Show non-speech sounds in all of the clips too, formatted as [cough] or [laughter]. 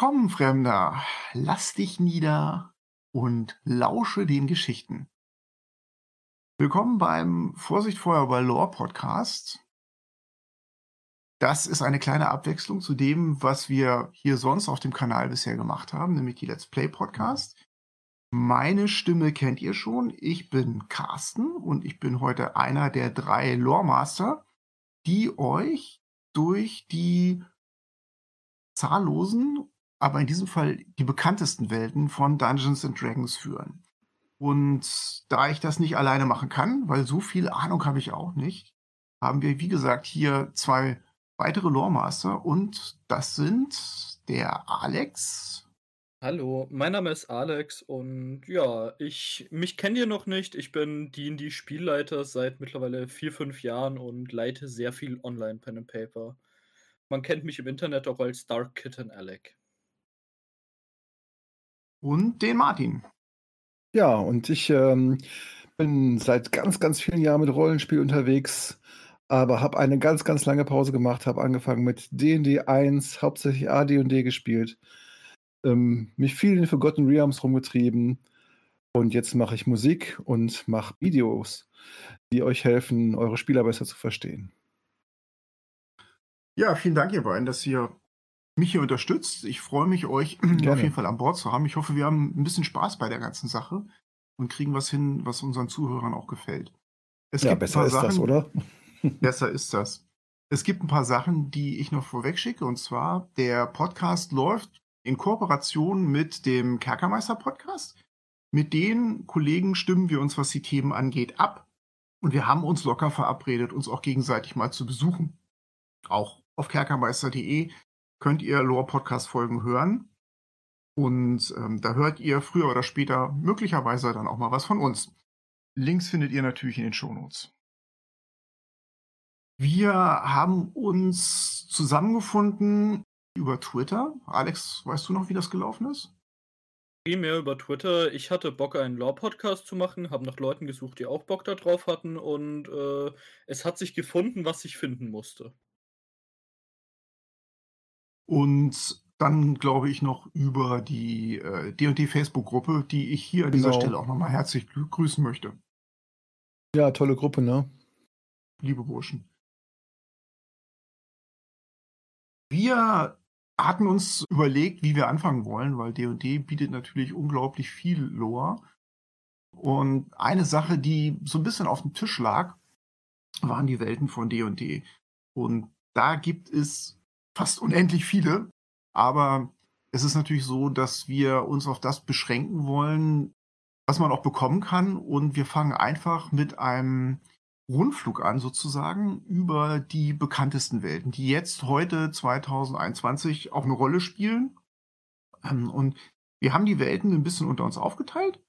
Willkommen, Fremder. Lass dich nieder und lausche den Geschichten. Willkommen beim Vorsicht Feuerball Lore Podcast. Das ist eine kleine Abwechslung zu dem, was wir hier sonst auf dem Kanal bisher gemacht haben, nämlich die Let's Play Podcast. Meine Stimme kennt ihr schon. Ich bin Carsten und ich bin heute einer der drei Lore Master, die euch durch die zahllosen, aber in diesem Fall die bekanntesten Welten von Dungeons and Dragons führen. Und da ich das nicht alleine machen kann, weil so viel Ahnung habe ich auch nicht, haben wir, wie gesagt, hier zwei weitere Loremaster und das sind der Alex. Hallo, mein Name ist Alex und ja, ich mich kennt ihr noch nicht. Ich bin D&D Spielleiter seit mittlerweile vier, fünf Jahren und leite sehr viel Online Pen and Paper. Man kennt mich im Internet auch als Dark Kitten Alec. Und den Martin. Ja, und ich ähm, bin seit ganz, ganz vielen Jahren mit Rollenspiel unterwegs, aber habe eine ganz, ganz lange Pause gemacht, habe angefangen mit D&D 1, hauptsächlich AD&D gespielt, ähm, mich viel in den Forgotten Realms rumgetrieben und jetzt mache ich Musik und mache Videos, die euch helfen, eure Spieler besser zu verstehen. Ja, vielen Dank, ihr beiden, dass ihr mich hier unterstützt. Ich freue mich, euch Gerne. [clears throat] auf jeden Fall an Bord zu haben. Ich hoffe, wir haben ein bisschen Spaß bei der ganzen Sache und kriegen was hin, was unseren Zuhörern auch gefällt. Es ja, besser ist Sachen, das, oder? [laughs] [laughs] besser ist das. Es gibt ein paar Sachen, die ich noch vorweg schicke. Und zwar, der Podcast läuft in Kooperation mit dem Kerkermeister-Podcast. Mit den Kollegen stimmen wir uns, was die Themen angeht, ab. Und wir haben uns locker verabredet, uns auch gegenseitig mal zu besuchen. Auch auf kerkermeister.de könnt ihr Lore-Podcast-Folgen hören. Und ähm, da hört ihr früher oder später möglicherweise dann auch mal was von uns. Links findet ihr natürlich in den Shownotes. Wir haben uns zusammengefunden über Twitter. Alex, weißt du noch, wie das gelaufen ist? Primär über Twitter. Ich hatte Bock, einen Lore-Podcast zu machen, habe nach Leuten gesucht, die auch Bock darauf hatten und äh, es hat sich gefunden, was ich finden musste. Und dann glaube ich noch über die äh, D&D Facebook-Gruppe, die ich hier an dieser genau. Stelle auch nochmal herzlich grüßen möchte. Ja, tolle Gruppe, ne? Liebe Burschen. Wir hatten uns überlegt, wie wir anfangen wollen, weil D&D bietet natürlich unglaublich viel Lore. Und eine Sache, die so ein bisschen auf dem Tisch lag, waren die Welten von D&D. Und da gibt es fast unendlich viele. Aber es ist natürlich so, dass wir uns auf das beschränken wollen, was man auch bekommen kann. Und wir fangen einfach mit einem Rundflug an, sozusagen, über die bekanntesten Welten, die jetzt heute 2021 auch eine Rolle spielen. Ähm, und wir haben die Welten ein bisschen unter uns aufgeteilt.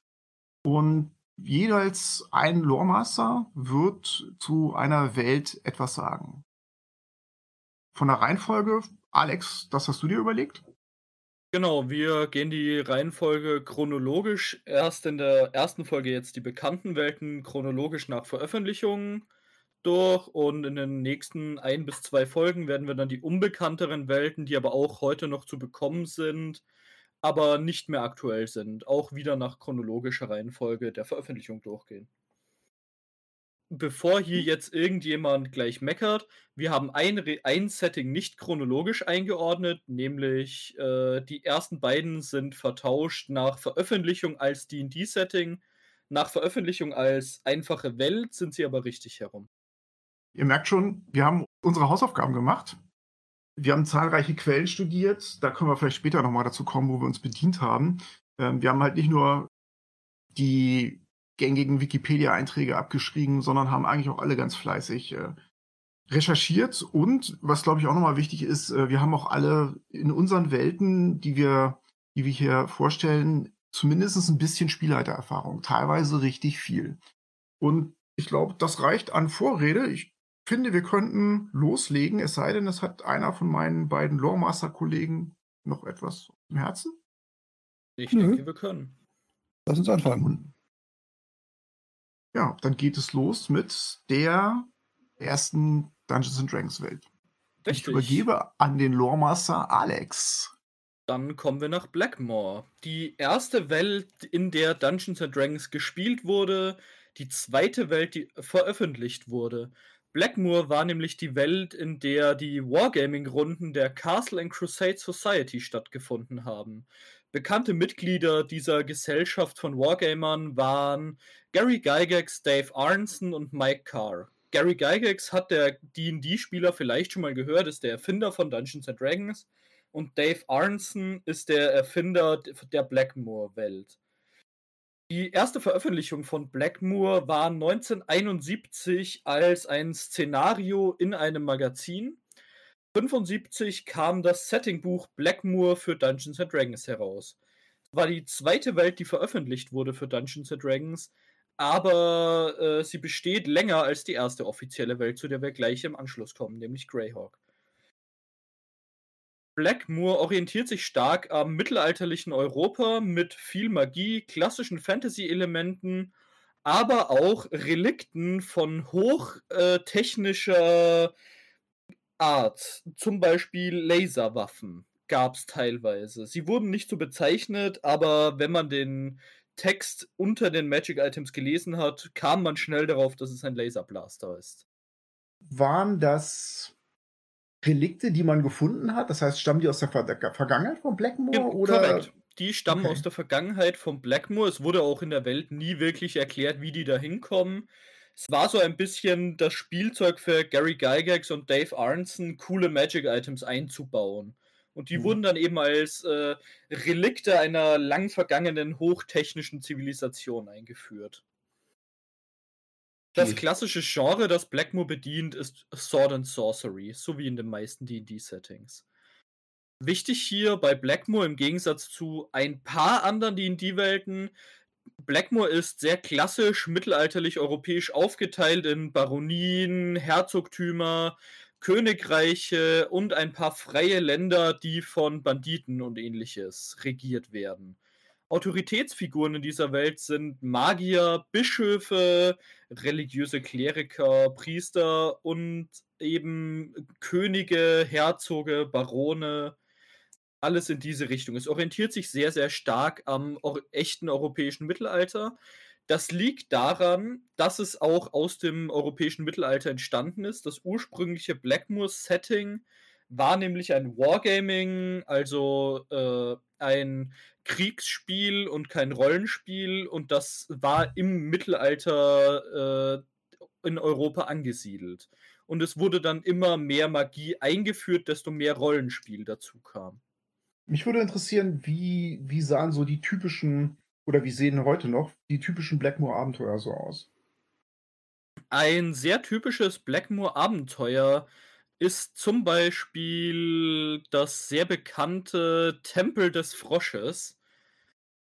Und jeweils ein Loremaster wird zu einer Welt etwas sagen. Von der Reihenfolge, Alex, das hast du dir überlegt? Genau, wir gehen die Reihenfolge chronologisch. Erst in der ersten Folge jetzt die bekannten Welten chronologisch nach Veröffentlichung durch und in den nächsten ein bis zwei Folgen werden wir dann die unbekannteren Welten, die aber auch heute noch zu bekommen sind, aber nicht mehr aktuell sind, auch wieder nach chronologischer Reihenfolge der Veröffentlichung durchgehen bevor hier jetzt irgendjemand gleich meckert, wir haben ein, ein Setting nicht chronologisch eingeordnet, nämlich äh, die ersten beiden sind vertauscht nach Veröffentlichung als D&D-Setting. Nach Veröffentlichung als einfache Welt sind sie aber richtig herum. Ihr merkt schon, wir haben unsere Hausaufgaben gemacht. Wir haben zahlreiche Quellen studiert. Da können wir vielleicht später nochmal dazu kommen, wo wir uns bedient haben. Ähm, wir haben halt nicht nur die gängigen Wikipedia-Einträge abgeschrieben, sondern haben eigentlich auch alle ganz fleißig äh, recherchiert. Und was, glaube ich, auch nochmal wichtig ist, äh, wir haben auch alle in unseren Welten, die wir, die wir hier vorstellen, zumindest ein bisschen Spielleitererfahrung, teilweise richtig viel. Und ich glaube, das reicht an Vorrede. Ich finde, wir könnten loslegen, es sei denn, es hat einer von meinen beiden Loremaster-Kollegen noch etwas im Herzen. Ich mhm. denke, wir können. Lass uns anfangen. Ja, dann geht es los mit der ersten Dungeons and Dragons Welt. Richtig. Ich übergebe an den Loremaster Alex. Dann kommen wir nach Blackmore. Die erste Welt, in der Dungeons and Dragons gespielt wurde, die zweite Welt, die veröffentlicht wurde. Blackmoor war nämlich die Welt, in der die Wargaming-Runden der Castle and Crusade Society stattgefunden haben. Bekannte Mitglieder dieser Gesellschaft von Wargamern waren Gary Gygax, Dave Arnson und Mike Carr. Gary Gygax hat der D&D-Spieler vielleicht schon mal gehört, ist der Erfinder von Dungeons and Dragons und Dave Arnson ist der Erfinder der Blackmoor-Welt. Die erste Veröffentlichung von Blackmoor war 1971 als ein Szenario in einem Magazin. 1975 kam das Settingbuch Blackmoor für Dungeons and Dragons heraus. Es war die zweite Welt, die veröffentlicht wurde für Dungeons and Dragons, aber äh, sie besteht länger als die erste offizielle Welt, zu der wir gleich im Anschluss kommen, nämlich Greyhawk. Blackmoor orientiert sich stark am mittelalterlichen Europa mit viel Magie, klassischen Fantasy-Elementen, aber auch Relikten von hochtechnischer äh, Art. Zum Beispiel Laserwaffen gab es teilweise. Sie wurden nicht so bezeichnet, aber wenn man den Text unter den Magic Items gelesen hat, kam man schnell darauf, dass es ein Laserblaster ist. Waren das Relikte, die man gefunden hat? Das heißt, stammen die aus der, Ver Vergangenheit von Blackmore? Ja, oder? Korrekt. Die stammen okay. aus der Vergangenheit von Blackmore. Es wurde auch in der Welt nie wirklich erklärt, wie die da hinkommen. Es war so ein bisschen das Spielzeug für Gary Gygax und Dave Arnson, coole Magic-Items einzubauen. Und die mhm. wurden dann eben als äh, Relikte einer lang vergangenen hochtechnischen Zivilisation eingeführt. Das klassische Genre, das Blackmoor bedient, ist Sword and Sorcery, so wie in den meisten D&D-Settings. Wichtig hier bei Blackmoor im Gegensatz zu ein paar anderen D&D-Welten, Blackmoor ist sehr klassisch mittelalterlich europäisch aufgeteilt in Baronien, Herzogtümer, Königreiche und ein paar freie Länder, die von Banditen und ähnliches regiert werden. Autoritätsfiguren in dieser Welt sind Magier, Bischöfe, religiöse Kleriker, Priester und eben Könige, Herzoge, Barone. Alles in diese Richtung. Es orientiert sich sehr, sehr stark am echten europäischen Mittelalter. Das liegt daran, dass es auch aus dem europäischen Mittelalter entstanden ist. Das ursprüngliche Blackmoor-Setting war nämlich ein Wargaming, also äh, ein Kriegsspiel und kein Rollenspiel und das war im Mittelalter äh, in Europa angesiedelt. Und es wurde dann immer mehr Magie eingeführt, desto mehr Rollenspiel dazu kam. Mich würde interessieren, wie, wie sahen so die typischen, oder wie sehen heute noch die typischen Blackmoor-Abenteuer so aus? Ein sehr typisches Blackmoor-Abenteuer ist zum Beispiel das sehr bekannte Tempel des Frosches,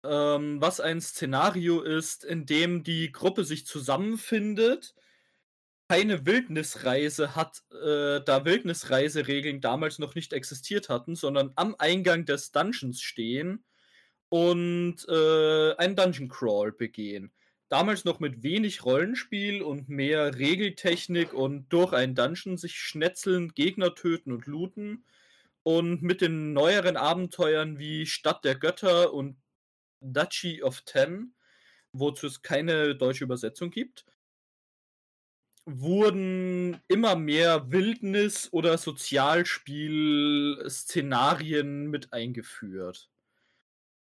ähm, was ein Szenario ist, in dem die Gruppe sich zusammenfindet, keine Wildnisreise hat, äh, da Wildnisreiseregeln damals noch nicht existiert hatten, sondern am Eingang des Dungeons stehen und äh, einen Dungeon Crawl begehen damals noch mit wenig Rollenspiel und mehr Regeltechnik und durch einen Dungeon sich schnetzeln, Gegner töten und looten. Und mit den neueren Abenteuern wie Stadt der Götter und Duchy of Ten, wozu es keine deutsche Übersetzung gibt, wurden immer mehr Wildnis- oder Sozialspiel-Szenarien mit eingeführt.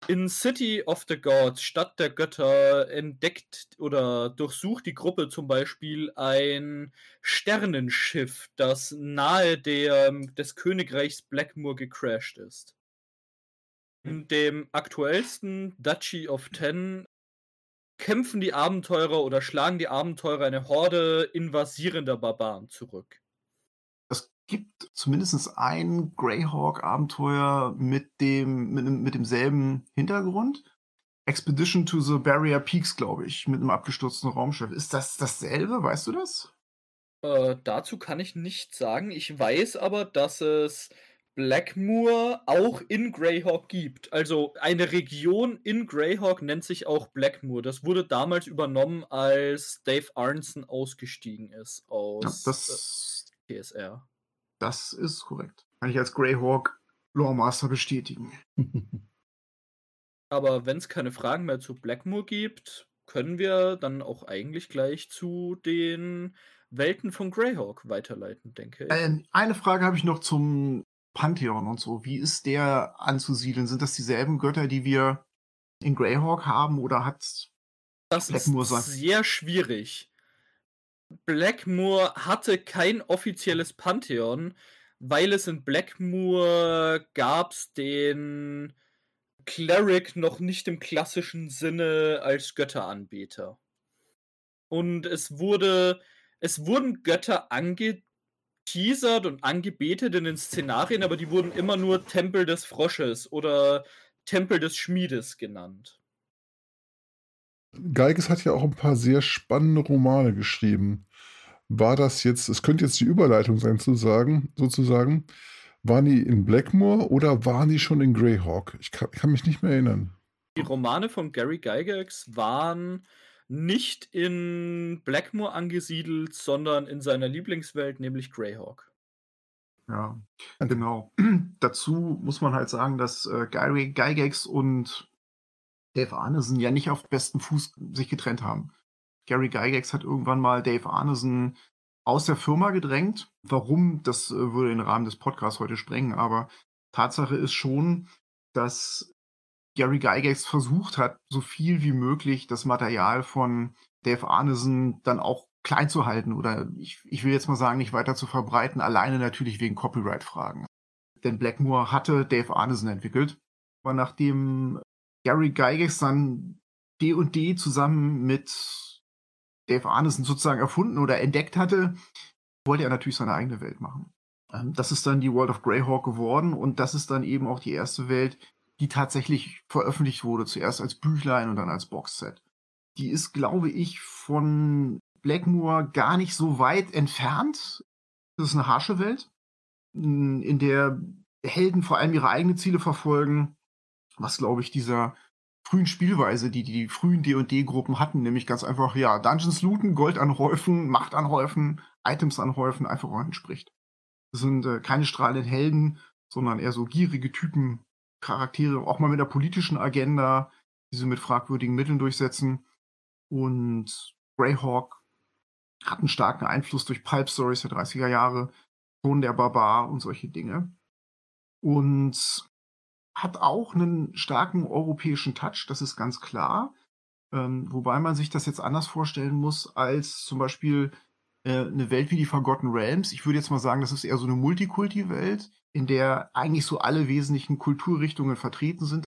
In City of the Gods, Stadt der Götter, entdeckt oder durchsucht die Gruppe zum Beispiel ein Sternenschiff, das nahe der, des Königreichs Blackmoor gecrashed ist. In dem aktuellsten Duchy of Ten kämpfen die Abenteurer oder schlagen die Abenteurer eine Horde invasierender Barbaren zurück gibt zumindest ein Greyhawk-Abenteuer mit dem, mit, mit demselben Hintergrund. Expedition to the Barrier Peaks, glaube ich, mit einem abgestürzten Raumschiff. Ist das dasselbe? Weißt du das? Äh, dazu kann ich nichts sagen. Ich weiß aber, dass es Blackmoor auch in Greyhawk gibt. Also eine Region in Greyhawk nennt sich auch Blackmoor. Das wurde damals übernommen, als Dave Arnson ausgestiegen ist aus ja, das, äh, TSR. Das ist korrekt. Kann ich als Greyhawk Lawmaster bestätigen. [laughs] Aber wenn es keine Fragen mehr zu Blackmoor gibt, können wir dann auch eigentlich gleich zu den Welten von Greyhawk weiterleiten, denke ich. Ähm, eine Frage habe ich noch zum Pantheon und so. Wie ist der anzusiedeln? Sind das dieselben Götter, die wir in Greyhawk haben oder hat das Blackmoor ist sehr schwierig. Blackmoor hatte kein offizielles Pantheon, weil es in Blackmoor gab's den Cleric noch nicht im klassischen Sinne als Götteranbeter. Und es wurde, es wurden Götter angeteasert und angebetet in den Szenarien, aber die wurden immer nur Tempel des Frosches oder Tempel des Schmiedes genannt. Geiges hat ja auch ein paar sehr spannende Romane geschrieben. War das jetzt, es könnte jetzt die Überleitung sein zu sagen, sozusagen, waren die in Blackmore oder waren die schon in Greyhawk? Ich kann, kann mich nicht mehr erinnern. Die Romane von Gary Gygax waren nicht in Blackmore angesiedelt, sondern in seiner Lieblingswelt, nämlich Greyhawk. Ja, genau. [clears throat] Dazu muss man halt sagen, dass äh, Gary Gygax und Dave Arneson ja nicht auf besten Fuß sich getrennt haben. Gary Gygax hat irgendwann mal Dave Arneson aus der Firma gedrängt. Warum, das äh, würde den Rahmen des Podcasts heute sprengen, aber Tatsache ist schon, dass Gary Gygax versucht hat, so viel wie möglich das Material von Dave Arneson dann auch klein zu halten oder ich, ich will jetzt mal sagen, nicht weiter zu verbreiten, alleine natürlich wegen Copyright-Fragen. Denn Blackmore hatte Dave Arneson entwickelt. Aber nachdem Gary Gygax dann D&D zusammen mit Dave Arneson sozusagen erfunden oder entdeckt hatte, wollte er natürlich seine eigene Welt machen. Ähm, das ist dann die World of Greyhawk geworden und das ist dann eben auch die erste Welt, die tatsächlich veröffentlicht wurde, zuerst als Büchlein und dann als Boxset. Die ist, glaube ich, von Blackmoor gar nicht so weit entfernt. Das ist eine harsche Welt, in der Helden vor allem ihre eigenen Ziele verfolgen, was, glaube ich, dieser frühen Spielweise, die die frühen D&D-Gruppen hatten, nämlich ganz einfach, ja, Dungeons looten, Gold anhäufen, Macht anhäufen, Items anhäufen, einfach entspricht. Das sind äh, keine strahlenden Helden, sondern eher so gierige Typen, Charaktere, auch mal mit einer politischen Agenda, die sie mit fragwürdigen Mitteln durchsetzen. Und Greyhawk hat einen starken Einfluss durch Pulp Stories der 30er Jahre, Sohn der Barbar und solche Dinge. Und hat auch einen starken europäischen Touch, das ist ganz klar. Ähm, wobei man sich das jetzt anders vorstellen muss als zum Beispiel äh, eine Welt wie die Forgotten Realms. Ich würde jetzt mal sagen, das ist eher so eine Multikulti-Welt, in der eigentlich so alle wesentlichen Kulturrichtungen vertreten sind.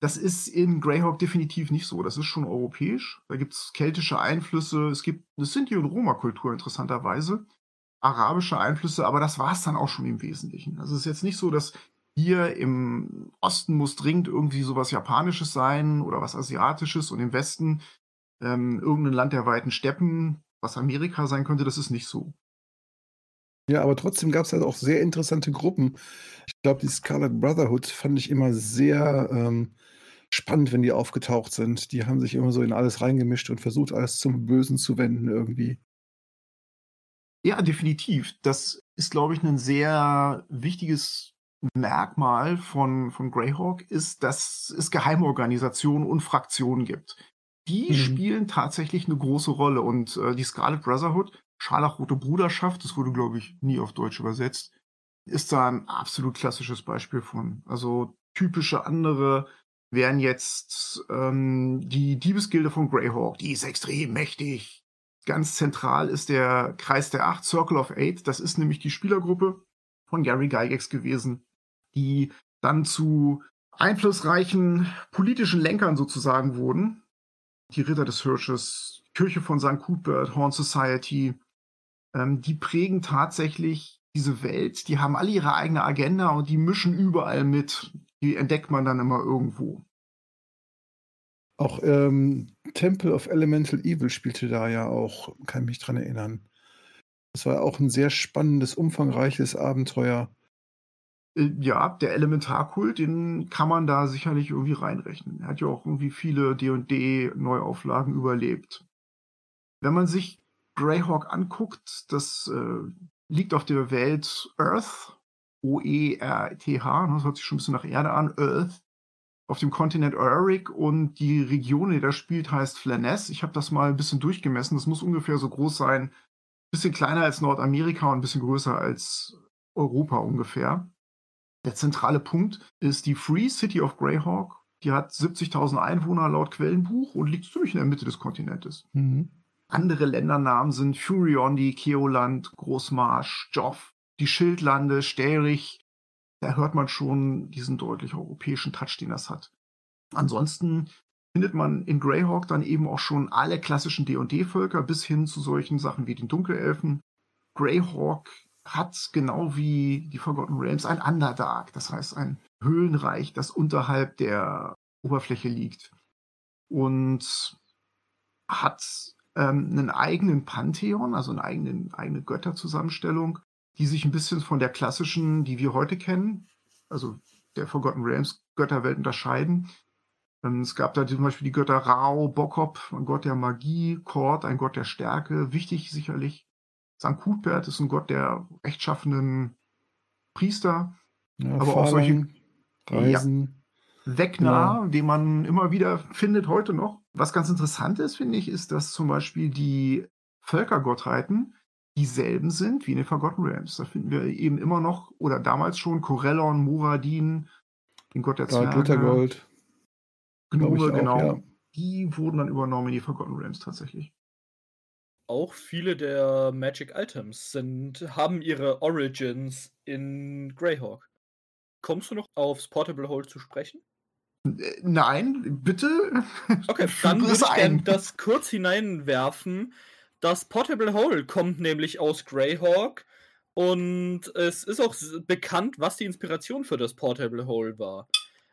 Das ist in Greyhawk definitiv nicht so. Das ist schon europäisch. Da gibt es keltische Einflüsse. Es gibt eine Sinti- und Roma-Kultur interessanterweise. Arabische Einflüsse, aber das war es dann auch schon im Wesentlichen. Also es ist jetzt nicht so, dass hier im Osten muss dringend irgendwie sowas Japanisches sein oder was Asiatisches und im Westen ähm, irgendein Land der weiten Steppen, was Amerika sein könnte, das ist nicht so. Ja, aber trotzdem gab es halt auch sehr interessante Gruppen. Ich glaube, die Scarlet Brotherhood fand ich immer sehr ähm, spannend, wenn die aufgetaucht sind. Die haben sich immer so in alles reingemischt und versucht, alles zum Bösen zu wenden irgendwie. Ja, definitiv. Das ist, glaube ich, ein sehr wichtiges Merkmal von, von Greyhawk ist, dass es Geheimorganisationen und Fraktionen gibt. Die mhm. spielen tatsächlich eine große Rolle und äh, die Scarlet Brotherhood, Scharlachrote Bruderschaft, das wurde, glaube ich, nie auf Deutsch übersetzt, ist da ein absolut klassisches Beispiel von. Also typische andere wären jetzt ähm, die Diebesgilde von Greyhawk. Die ist extrem mächtig. Ganz zentral ist der Kreis der Acht, Circle of Eight. Das ist nämlich die Spielergruppe von Gary Gygax gewesen, die dann zu einflussreichen politischen Lenkern sozusagen wurden. Die Ritter des Hirsches, Kirche von St. Cuthbert, Horn Society, ähm, die prägen tatsächlich diese Welt. Die haben alle ihre eigene Agenda und die mischen überall mit. Die entdeckt man dann immer irgendwo. Auch ähm, Temple of Elemental Evil spielte da ja auch, kann mich dran erinnern. Das war auch ein sehr spannendes, umfangreiches Abenteuer. Äh, ja, der Elementarkult, den kann man da sicherlich irgendwie reinrechnen. Er hat ja auch irgendwie viele D&D-Neuauflagen überlebt. Wenn man sich Greyhawk anguckt, das äh, liegt auf der Welt Earth O-E-R-T-H, ne, das hört sich schon ein bisschen nach Erde an, Earth, auf dem Kontinent Eric und die Region, der das spielt, heißt Flaness. Ich habe das mal ein bisschen durchgemessen. Das muss ungefähr so groß sein, ein bisschen kleiner als Nordamerika und ein bisschen größer als Europa ungefähr. Der zentrale Punkt ist die Free City of Greyhawk. Die hat 70.000 Einwohner laut Quellenbuch und liegt ziemlich in der Mitte des Kontinentes. Mhm. Andere Ländernamen sind Furiondi, Keoland, Großmarsch, Joff, die Schildlande, Sterich. Da hört man schon diesen deutlich europäischen Touch, den das hat. Ansonsten findet man in Greyhawk dann eben auch schon alle klassischen D&D-Völker bis hin zu solchen Sachen wie den Dunkelelfen. Greyhawk hat genau wie die Forgotten Realms ein Underdark, das heißt ein Höhlenreich, das unterhalb der Oberfläche liegt und hat ähm, einen eigenen Pantheon, also eine eigene, eigene Götterzusammenstellung, die sich ein bisschen von der klassischen, die wir heute kennen, also der Forgotten Realms Götterwelt unterscheiden. Ähm, es gab da zum Beispiel die Götter Rao, Bokop, ein Gott der Magie, Kord, ein Gott der Stärke, wichtig sicherlich. St. Cuthbert ist ein Gott der rechtschaffenen Priester, ja, aber auch solche Reisen. Ja, Wegner, ja. den man immer wieder findet heute noch. Was ganz interessant ist, finde ich, ist, dass zum Beispiel die Völkergottheiten dieselben sind wie in den Forgotten Realms. Da finden wir eben immer noch, oder damals schon, Corellon, Muradin, den Gott der Zwerge. Glittergold. Gnome, genau. Ja. Die wurden dann übernommen in die Forgotten Realms tatsächlich auch viele der Magic Items sind, haben ihre Origins in Greyhawk. Kommst du noch aufs Portable Hole zu sprechen? Äh, nein, bitte. Okay, [laughs] dann würde ich gerne das kurz hineinwerfen. Das Portable Hole kommt nämlich aus Greyhawk und es ist auch bekannt, was die Inspiration für das Portable Hole war.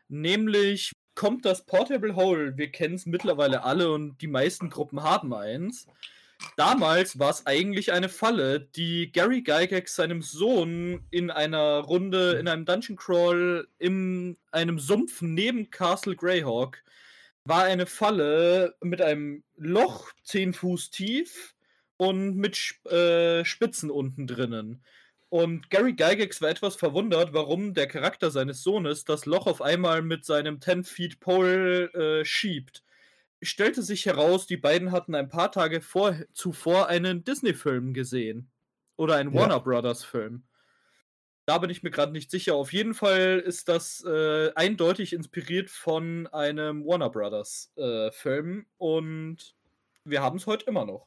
Nämlich kommt das Portable Hole, wir kennen es mittlerweile alle und die meisten Gruppen haben eins Damals war es eigentlich eine Falle, die Gary Gygax seinem Sohn in einer Runde, in einem Dungeon Crawl in einem Sumpf neben Castle Greyhawk, war eine Falle mit einem Loch 10 Fuß tief und mit äh, Spitzen unten drinnen. Und Gary Gygax war etwas verwundert, warum der Charakter seines Sohnes das Loch auf einmal mit seinem 10 Feet Pole äh, schiebt stellte sich heraus, die beiden hatten ein paar Tage vor, zuvor einen Disney-Film gesehen. Oder einen ja. Warner Brothers-Film. Da bin ich mir gerade nicht sicher. Auf jeden Fall ist das äh, eindeutig inspiriert von einem Warner Brothers-Film. Äh, und wir haben es heute immer noch.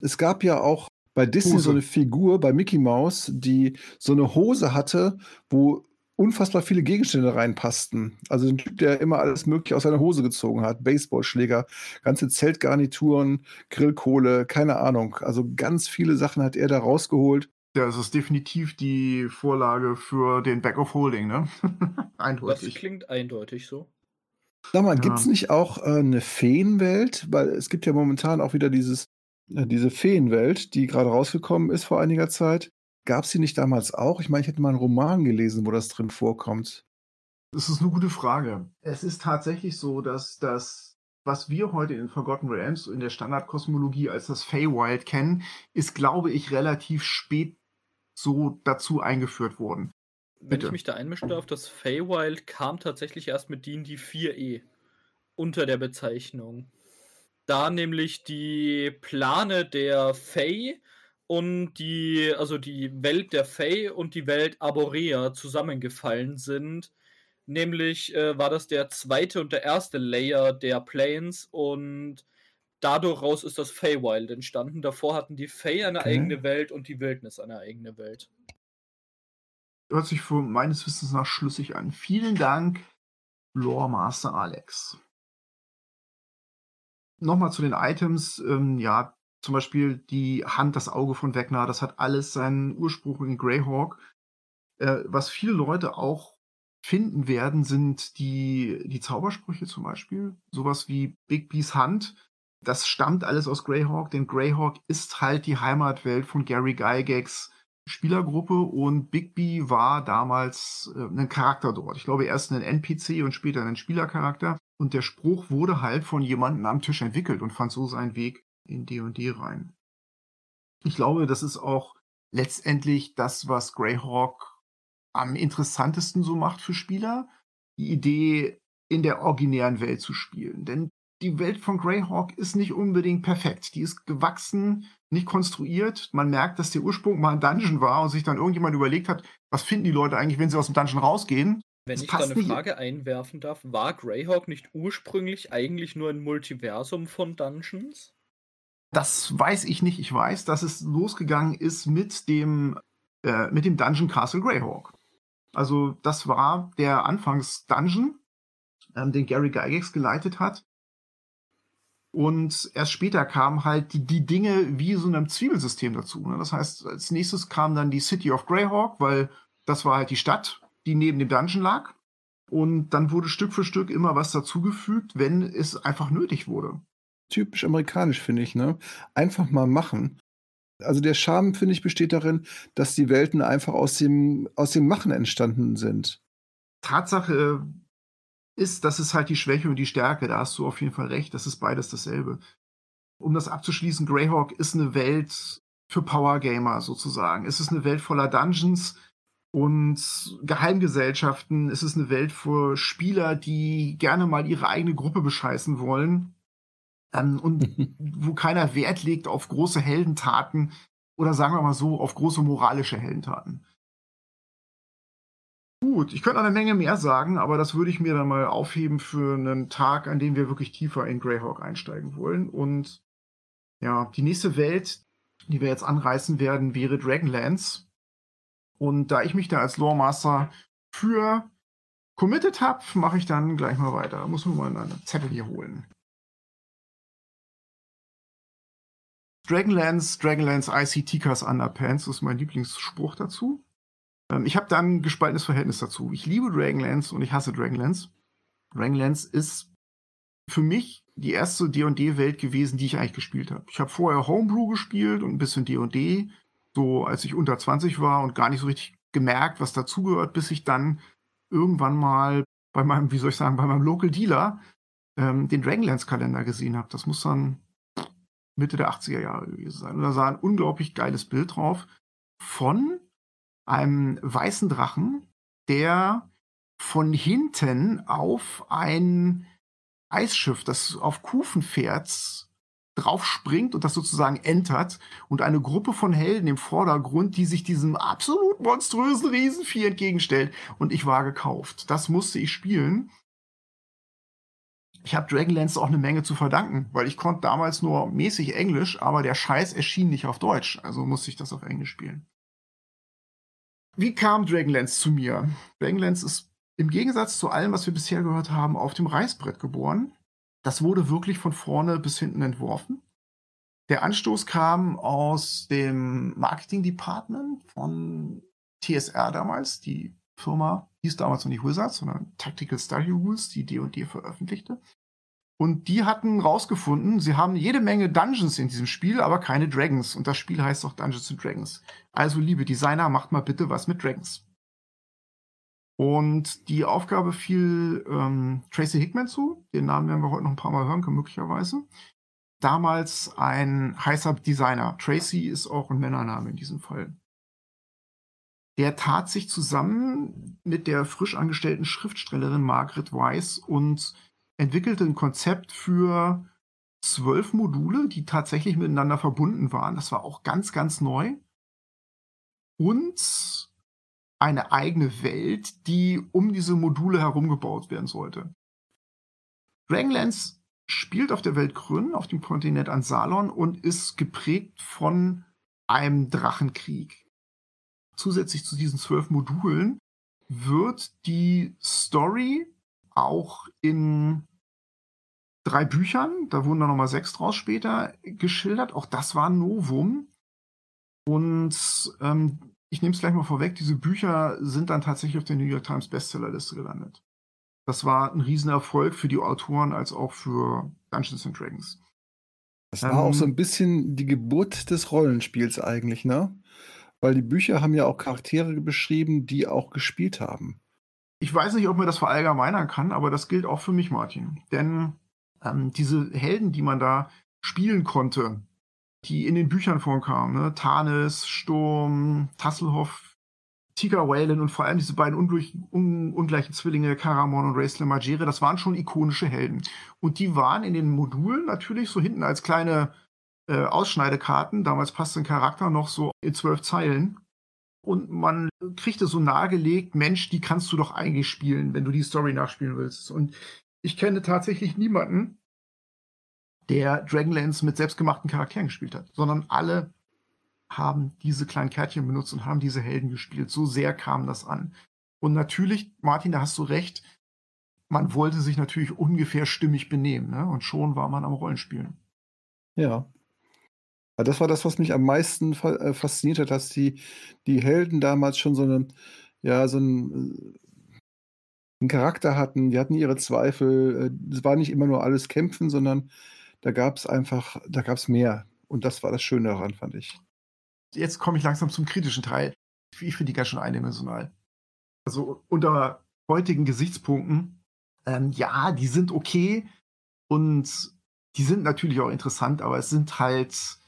Es gab ja auch bei Disney Hose. so eine Figur bei Mickey Mouse, die so eine Hose hatte, wo unfassbar viele Gegenstände reinpassten. Also ein Typ, der immer alles Mögliche aus seiner Hose gezogen hat. Baseballschläger, ganze Zeltgarnituren, Grillkohle, keine Ahnung. Also ganz viele Sachen hat er da rausgeholt. Ja, es ist definitiv die Vorlage für den Back of Holding, ne? [laughs] eindeutig. Das klingt eindeutig so. Sag mal, ja. gibt es nicht auch äh, eine Feenwelt? Weil es gibt ja momentan auch wieder dieses, äh, diese Feenwelt, die gerade rausgekommen ist vor einiger Zeit. Gab es die nicht damals auch? Ich meine, ich hätte mal einen Roman gelesen, wo das drin vorkommt. Das ist eine gute Frage. Es ist tatsächlich so, dass das, was wir heute in Forgotten Realms in der Standardkosmologie als das Feywild kennen, ist, glaube ich, relativ spät so dazu eingeführt worden. Wenn Bitte. ich mich da einmischen darf, das Feywild kam tatsächlich erst mit D&D 4e unter der Bezeichnung. Da nämlich die Plane der Fey und die, also die Welt der Fey und die Welt Arborea zusammengefallen sind. Nämlich äh, war das der zweite und der erste Layer der Planes und dadurch raus ist das Feywild entstanden. Davor hatten die Fey eine okay. eigene Welt und die Wildnis eine eigene Welt. Hört sich für meines Wissens nach schlüssig an. Vielen Dank, Lore Master Alex. Nochmal zu den Items. Ähm, ja, zum Beispiel die Hand, das Auge von Wegner, das hat alles seinen Ursprung in Greyhawk. Äh, was viele Leute auch finden werden, sind die, die Zaubersprüche zum Beispiel. Sowas wie Bigby's Hand. Das stammt alles aus Greyhawk, denn Greyhawk ist halt die Heimatwelt von Gary Gygax Spielergruppe und Bigby war damals äh, ein Charakter dort. Ich glaube erst ein NPC und später ein Spielercharakter. Und der Spruch wurde halt von jemandem am Tisch entwickelt und fand so seinen Weg in D&D rein. Ich glaube, das ist auch letztendlich das, was Greyhawk am interessantesten so macht für Spieler. Die Idee, in der originären Welt zu spielen. Denn die Welt von Greyhawk ist nicht unbedingt perfekt. Die ist gewachsen, nicht konstruiert. Man merkt, dass der Ursprung mal ein Dungeon war und sich dann irgendjemand überlegt hat, was finden die Leute eigentlich, wenn sie aus dem Dungeon rausgehen. Wenn Das ich da eine nicht. Frage einwerfen darf, war Greyhawk nicht ursprünglich eigentlich nur ein Multiversum von Dungeons? Das weiß ich nicht. Ich weiß, dass es losgegangen ist mit dem, äh, mit dem Dungeon Castle Greyhawk. Also das war der Anfangs-Dungeon, ähm, den Gary Gygax geleitet hat. Und erst später kamen halt die, die Dinge wie so einem Zwiebelsystem dazu. Ne? Das heißt, als nächstes kam dann die City of Greyhawk, weil das war halt die Stadt, die neben dem Dungeon lag. Und dann wurde Stück für Stück immer was dazugefügt, wenn es einfach nötig wurde. Typisch amerikanisch, finde ich, ne? Einfach mal machen. Also der Charme, finde ich, besteht darin, dass die Welten einfach aus dem, aus dem Machen entstanden sind. Tatsache ist, das ist halt die Schwäche und die Stärke. Da hast du auf jeden Fall recht. Das ist beides dasselbe. Um das abzuschließen, Greyhawk ist eine Welt für Power Gamer sozusagen. Es ist eine Welt voller Dungeons und Geheimgesellschaften. Es ist eine Welt für Spieler, die gerne mal ihre eigene Gruppe bescheißen wollen. Ähm, und [laughs] wo keiner Wert legt auf große Heldentaten oder sagen wir mal so, auf große moralische Heldentaten. Gut, ich könnte noch eine Menge mehr sagen, aber das würde ich mir dann mal aufheben für einen Tag, an dem wir wirklich tiefer in Greyhawk einsteigen wollen. Und ja, die nächste Welt, die wir jetzt anreißen werden, wäre Dragonlance. Und da ich mich da als Loremaster für committed habe, mache ich dann gleich mal weiter. Da muss man mal einen Zettel hier holen. Dragonlance, Dragonlance IC Tikas Underpants ist mein Lieblingsspruch dazu. Ähm, ich habe da ein gespaltenes Verhältnis dazu. Ich liebe Dragonlance und ich hasse Dragonlance. Dragonlance ist für mich die erste D&D-Welt gewesen, die ich eigentlich gespielt habe. Ich habe vorher Homebrew gespielt und ein bisschen D&D, so als ich unter 20 war und gar nicht so richtig gemerkt, was dazugehört, bis ich dann irgendwann mal bei meinem, wie soll ich sagen, bei meinem Local Dealer ähm, den Dragonlance-Kalender gesehen habe. Das muss dann Mitte der 80er Jahre gewesen sein. Und da sah ein unglaublich geiles Bild drauf von einem weißen Drachen, der von hinten auf ein Eisschiff, das auf Kufen fährt, drauf springt und das sozusagen entert und eine Gruppe von Helden im Vordergrund, die sich diesem absolut monströsen Riesenvieh entgegenstellt. Und ich war gekauft. Das musste ich spielen. Ich habe Dragonlance auch eine Menge zu verdanken, weil ich konnte damals nur mäßig Englisch, aber der Scheiß erschien nicht auf Deutsch, also musste ich das auf Englisch spielen. Wie kam Dragonlance zu mir? Dragonlance ist im Gegensatz zu allem, was wir bisher gehört haben, auf dem Reißbrett geboren. Das wurde wirklich von vorne bis hinten entworfen. Der Anstoß kam aus dem Marketing Department von TSR damals. Die Firma hieß damals noch nicht Wizards, sondern Tactical Study Rules, die D&D veröffentlichte. Und die hatten rausgefunden, sie haben jede Menge Dungeons in diesem Spiel, aber keine Dragons. Und das Spiel heißt auch Dungeons and Dragons. Also, liebe Designer, macht mal bitte was mit Dragons. Und die Aufgabe fiel ähm, Tracy Hickman zu. Den Namen werden wir heute noch ein paar Mal hören können, möglicherweise. Damals ein heißer Designer. Tracy ist auch ein Männername in diesem Fall. Der tat sich zusammen mit der frisch angestellten Schriftstellerin Margaret Weiss und entwickelte ein Konzept für zwölf Module, die tatsächlich miteinander verbunden waren. Das war auch ganz, ganz neu. Und eine eigene Welt, die um diese Module herum gebaut werden sollte. Dragonlance spielt auf der Welt Kryn, auf dem Kontinent Ansalon und ist geprägt von einem Drachenkrieg. Zusätzlich zu diesen zwölf Modulen wird die Story auch in drei Büchern, da wurden dann nochmal sechs draus später geschildert. Auch das war ein Novum. Und ähm, ich nehme es gleich mal vorweg, diese Bücher sind dann tatsächlich auf der New York Times Bestsellerliste gelandet. Das war ein Riesenerfolg für die Autoren als auch für Dungeons and Dragons. Das war auch so ein bisschen die Geburt des Rollenspiels eigentlich, ne? Weil die Bücher haben ja auch Charaktere beschrieben, die auch gespielt haben. Ich weiß nicht, ob man das verallgemeinern kann, aber das gilt auch für mich, Martin. Denn ähm, diese Helden, die man da spielen konnte, die in den Büchern vorkamen. Ne? Tarnis, Sturm, Tasselhoff, Tiger Whalen und vor allem diese beiden undurch, un, ungleichen Zwillinge, Karamon und Raisler Magere, das waren schon ikonische Helden. Und die waren in den Modulen natürlich so hinten als kleine äh, Ausschneidekarten. Damals passte ein Charakter noch so in zwölf Zeilen. Und man kriegte so nahegelegt, Mensch, die kannst du doch eigentlich spielen, wenn du die Story nachspielen willst. Und ich kenne tatsächlich niemanden, der Dragonlance mit selbstgemachten Charakteren gespielt hat, sondern alle haben diese kleinen Kärtchen benutzt und haben diese Helden gespielt. So sehr kam das an. Und natürlich, Martin, da hast du recht, man wollte sich natürlich ungefähr stimmig benehmen. Ne? Und schon war man am Rollenspielen. Ja. Das war das, was mich am meisten äh, fasziniert hat, dass die, die Helden damals schon so einen, ja, so einen, äh, einen Charakter hatten. Die hatten ihre Zweifel. Äh, es war nicht immer nur alles Kämpfen, sondern da gab es einfach, da gab es mehr. Und das war das Schöne daran, fand ich jetzt komme ich langsam zum kritischen Teil. Ich finde die ganz schön eindimensional. Also unter heutigen Gesichtspunkten, ähm, ja, die sind okay und die sind natürlich auch interessant, aber es sind halt,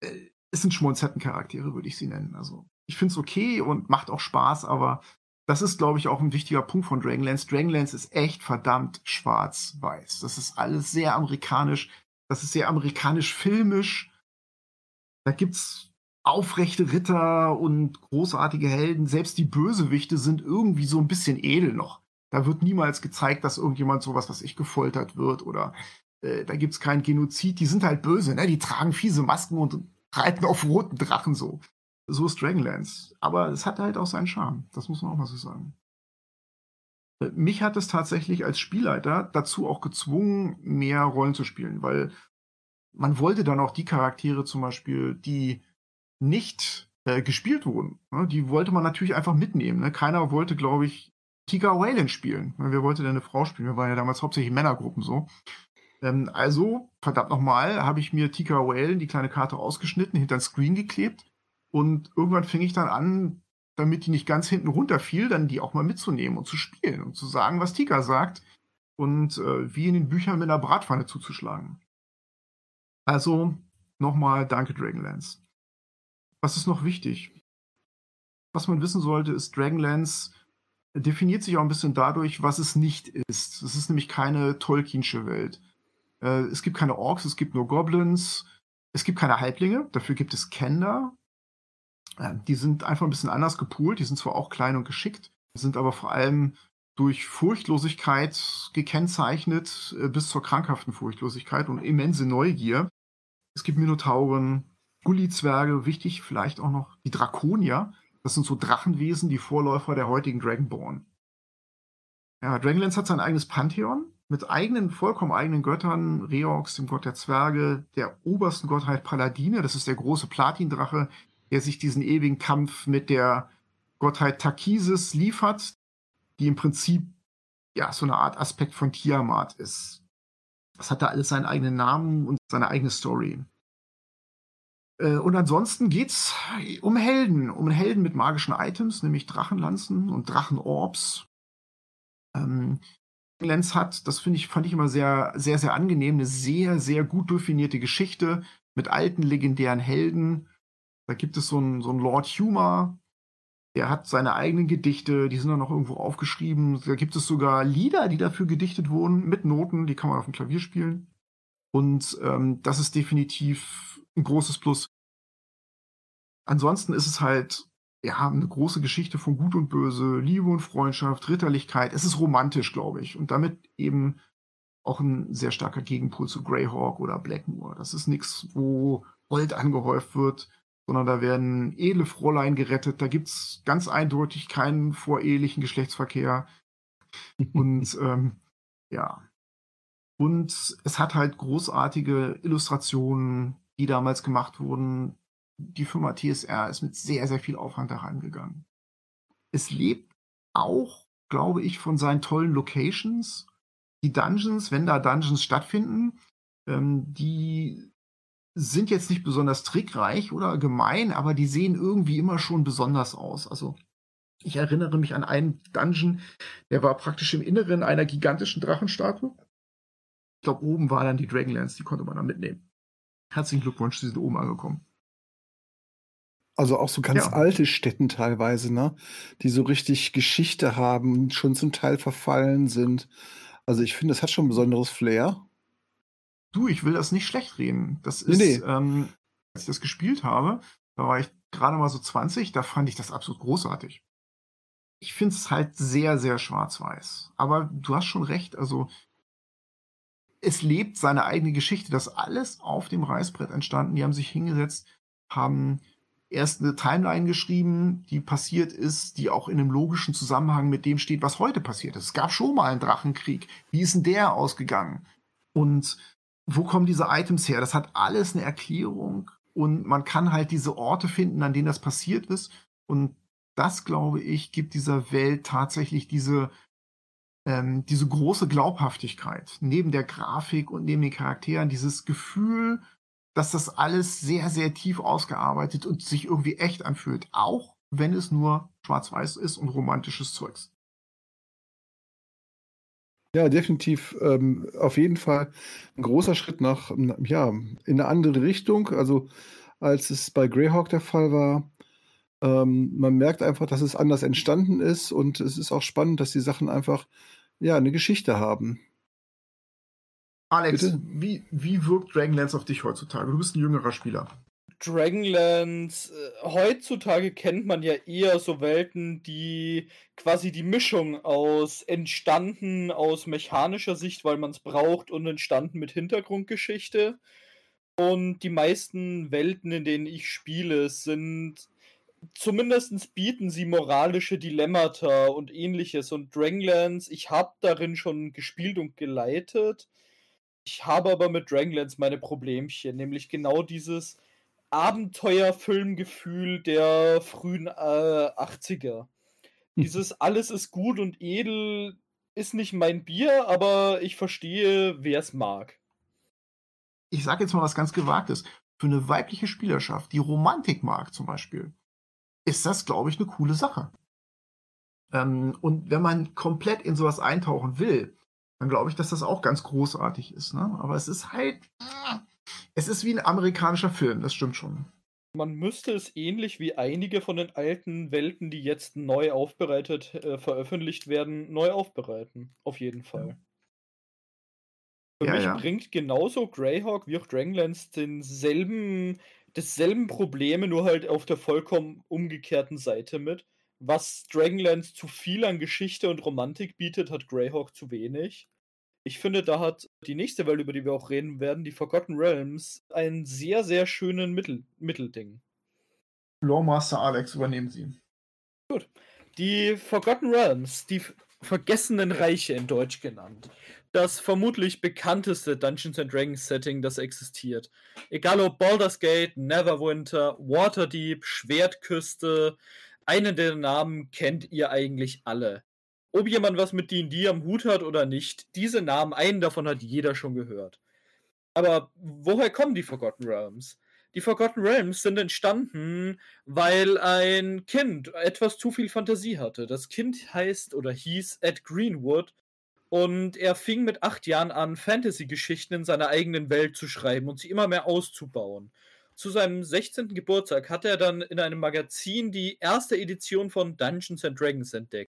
äh, es sind Schmonzettencharaktere, würde ich sie nennen. Also ich finde es okay und macht auch Spaß, aber das ist, glaube ich, auch ein wichtiger Punkt von Dragonlance. Dragonlance ist echt verdammt schwarz-weiß. Das ist alles sehr amerikanisch. Das ist sehr amerikanisch-filmisch. Da gibt's aufrechte Ritter und großartige Helden. Selbst die Bösewichte sind irgendwie so ein bisschen edel noch. Da wird niemals gezeigt, dass irgendjemand sowas, was ich gefoltert wird oder äh, da gibt's keinen Genozid. Die sind halt böse, ne? Die tragen fiese Masken und reiten auf roten Drachen so. So ist Dragonlance. Aber es hat halt auch seinen Charme. Das muss man auch mal so sagen. Äh, mich hat es tatsächlich als Spielleiter dazu auch gezwungen, mehr Rollen zu spielen, weil man wollte dann auch die Charaktere zum Beispiel, die nicht äh, gespielt wurden, ne, die wollte man natürlich einfach mitnehmen. Ne? Keiner wollte, glaube ich, Tika Whalen spielen. Ne? Wer wollte denn eine Frau spielen? Wir waren ja damals hauptsächlich Männergruppen so. Ähm, also, verdammt nochmal, habe ich mir Tika Whalen die kleine Karte ausgeschnitten, hinter den Screen geklebt und irgendwann fing ich dann an, damit die nicht ganz hinten runterfiel, dann die auch mal mitzunehmen und zu spielen und zu sagen, was Tika sagt und äh, wie in den Büchern mit einer Bratpfanne zuzuschlagen. Also nochmal danke Dragonlance. Was ist noch wichtig? Was man wissen sollte, ist, Dragonlance definiert sich auch ein bisschen dadurch, was es nicht ist. Es ist nämlich keine Tolkiensche Welt. Äh, es gibt keine Orks, es gibt nur Goblins. Es gibt keine Halblinge, dafür gibt es Kender. Äh, die sind einfach ein bisschen anders gepoolt. Die sind zwar auch klein und geschickt, sind aber vor allem durch Furchtlosigkeit gekennzeichnet, äh, bis zur krankhaften Furchtlosigkeit und immense Neugier. Es gibt Minotauren, Gulli-Zwerge, wichtig vielleicht auch noch die Drakonier. Das sind so Drachenwesen, die Vorläufer der heutigen Dragonborn. Ja, Dragonlance hat sein eigenes Pantheon mit eigenen, vollkommen eigenen Göttern. Reox, dem Gott der Zwerge, der obersten Gottheit Paladine, das ist der große Platindrache, der sich diesen ewigen Kampf mit der Gottheit Takisis liefert, die im Prinzip ja so eine Art Aspekt von Tiamat ist. Das hat da alles seinen eigenen Namen und seine eigene Story. Äh, und ansonsten geht's um Helden, um Helden mit magischen Items, nämlich Drachenlanzen und Drachenorbs. Ähm, Lenz hat, das finde ich, fand ich immer sehr, sehr, sehr angenehm, eine sehr, sehr gut definierte Geschichte mit alten legendären Helden. Da gibt es so einen, so einen Lord Humor, der hat seine eigenen Gedichte, die sind dann noch irgendwo aufgeschrieben. Da gibt es sogar Lieder, die dafür gedichtet wurden, mit Noten, die kann man auf dem Klavier spielen. Und ähm, das ist definitiv ein großes Plus. Ansonsten ist es halt, ja, eine große Geschichte von Gut und Böse, Liebe und Freundschaft, Ritterlichkeit. Es ist romantisch, glaube ich. Und damit eben auch ein sehr starker Gegenpol zu Greyhawk oder Blackmoor. Das ist nichts, wo Gold angehäuft wird, sondern da werden edle Fräulein gerettet. Da gibt es ganz eindeutig keinen vorehelichen Geschlechtsverkehr. [laughs] Und ähm, ja. Und es hat halt großartige Illustrationen, die damals gemacht wurden. Die Firma TSR ist mit sehr, sehr viel Aufwand da reingegangen. Es lebt auch, glaube ich, von seinen tollen Locations. Die Dungeons, wenn da Dungeons stattfinden, ähm, die sind jetzt nicht besonders trickreich oder gemein, aber die sehen irgendwie immer schon besonders aus. Also ich erinnere mich an einen Dungeon, der war praktisch im Inneren einer gigantischen Drachenstatue. Ich glaube, oben war dann die Dragonlance, die konnte man dann mitnehmen. Herzlichen Glückwunsch, Sie sind oben angekommen. Also auch so ganz Ja. alte Städten teilweise, ne? Die so richtig Geschichte haben, schon zum Teil verfallen sind. Also ich finde, das hat schon ein besonderes Flair. Du, ich will das nicht schlecht reden. Das Nee, ist, nee. Ähm, als ich das gespielt habe, da war ich gerade mal so 20, da fand ich das absolut großartig. Ich finde es halt sehr, sehr schwarz-weiß. Aber du hast schon recht, also es lebt seine eigene Geschichte. Das alles auf dem Reißbrett entstanden. Die haben sich hingesetzt, haben erst eine Timeline geschrieben, die passiert ist, die auch in einem logischen Zusammenhang mit dem steht, was heute passiert ist. Es gab schon mal einen Drachenkrieg. Wie ist denn der ausgegangen? Und wo kommen diese Items her? Das hat alles eine Erklärung und man kann halt diese Orte finden, an denen das passiert ist. Und das, glaube ich, gibt dieser Welt tatsächlich diese, ähm, diese große Glaubhaftigkeit. Neben der Grafik und neben den Charakteren, dieses Gefühl, dass das alles sehr, sehr tief ausgearbeitet und sich irgendwie echt anfühlt. Auch wenn es nur schwarz-weiß ist und romantisches Zeugs. Ja, definitiv. Ähm, auf jeden Fall ein großer Schritt nach, ja, in eine andere Richtung. Also als es bei Greyhawk der Fall war. Ähm, man merkt einfach, dass es anders entstanden ist und es ist auch spannend, dass die Sachen einfach, ja, eine Geschichte haben. Alex, Bitte? wie, wie wirkt Dragonlance auf dich heutzutage? Du bist ein jüngerer Spieler. Dragonlance, äh, heutzutage kennt man ja eher so Welten, die quasi die Mischung aus entstanden aus mechanischer Sicht, weil man es braucht, und entstanden mit Hintergrundgeschichte. Und die meisten Welten, in denen ich spiele, sind zumindest bieten sie moralische Dilemmata und ähnliches. Und Dragonlance, ich habe darin schon gespielt und geleitet. Ich habe aber mit Dragonlance meine Problemchen, nämlich genau dieses Abenteuerfilmgefühl der frühen äh, 80er. Dieses alles ist gut und edel ist nicht mein Bier, aber ich verstehe, wer es mag. Ich sage jetzt mal was ganz Gewagtes. Für eine weibliche Spielerschaft, die Romantik mag zum Beispiel, ist das, glaube ich, eine coole Sache. Ähm, und wenn man komplett in sowas eintauchen will, dann glaube ich, dass das auch ganz großartig ist. Ne? Aber es ist halt, es ist wie ein amerikanischer Film, das stimmt schon. Man müsste es ähnlich wie einige von den alten Welten, die jetzt neu aufbereitet, äh, veröffentlicht werden, neu aufbereiten. Auf jeden Fall. Für Ja, mich ja. bringt genauso Greyhawk wie auch Dragonlance denselben, dasselben Probleme, nur halt auf der vollkommen umgekehrten Seite mit. Was Dragonlance zu viel an Geschichte und Romantik bietet, hat Greyhawk zu wenig. Ich finde, da hat die nächste Welt, über die wir auch reden werden, die Forgotten Realms, einen sehr, sehr schönen Mittel Mittelding. Lawmaster Alex, übernehmen Sie. Die Forgotten Realms, die vergessenen Reiche in Deutsch genannt. Das vermutlich bekannteste Dungeons and Dragons Setting, das existiert. Egal ob Baldur's Gate, Neverwinter, Waterdeep, Schwertküste, einen der Namen kennt ihr eigentlich alle. Ob jemand was mit D&D am Hut hat oder nicht, diese Namen, einen davon hat jeder schon gehört. Aber woher kommen die Forgotten Realms? Die Forgotten Realms sind entstanden, weil ein Kind etwas zu viel Fantasie hatte. Das Kind heißt oder hieß Ed Greenwood und er fing mit acht Jahren an, Fantasy-Geschichten in seiner eigenen Welt zu schreiben und sie immer mehr auszubauen. Zu seinem 16. Geburtstag hat er dann in einem Magazin die erste Edition von Dungeons and Dragons entdeckt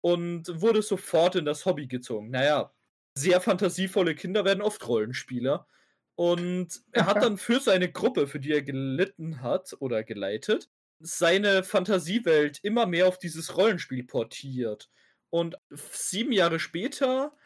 und wurde sofort in das Hobby gezogen. Naja, sehr fantasievolle Kinder werden oft Rollenspieler. Und er hat [laughs] dann für seine Gruppe, für die er gelitten hat oder geleitet, seine Fantasiewelt immer mehr auf dieses Rollenspiel portiert. Und sieben Jahre später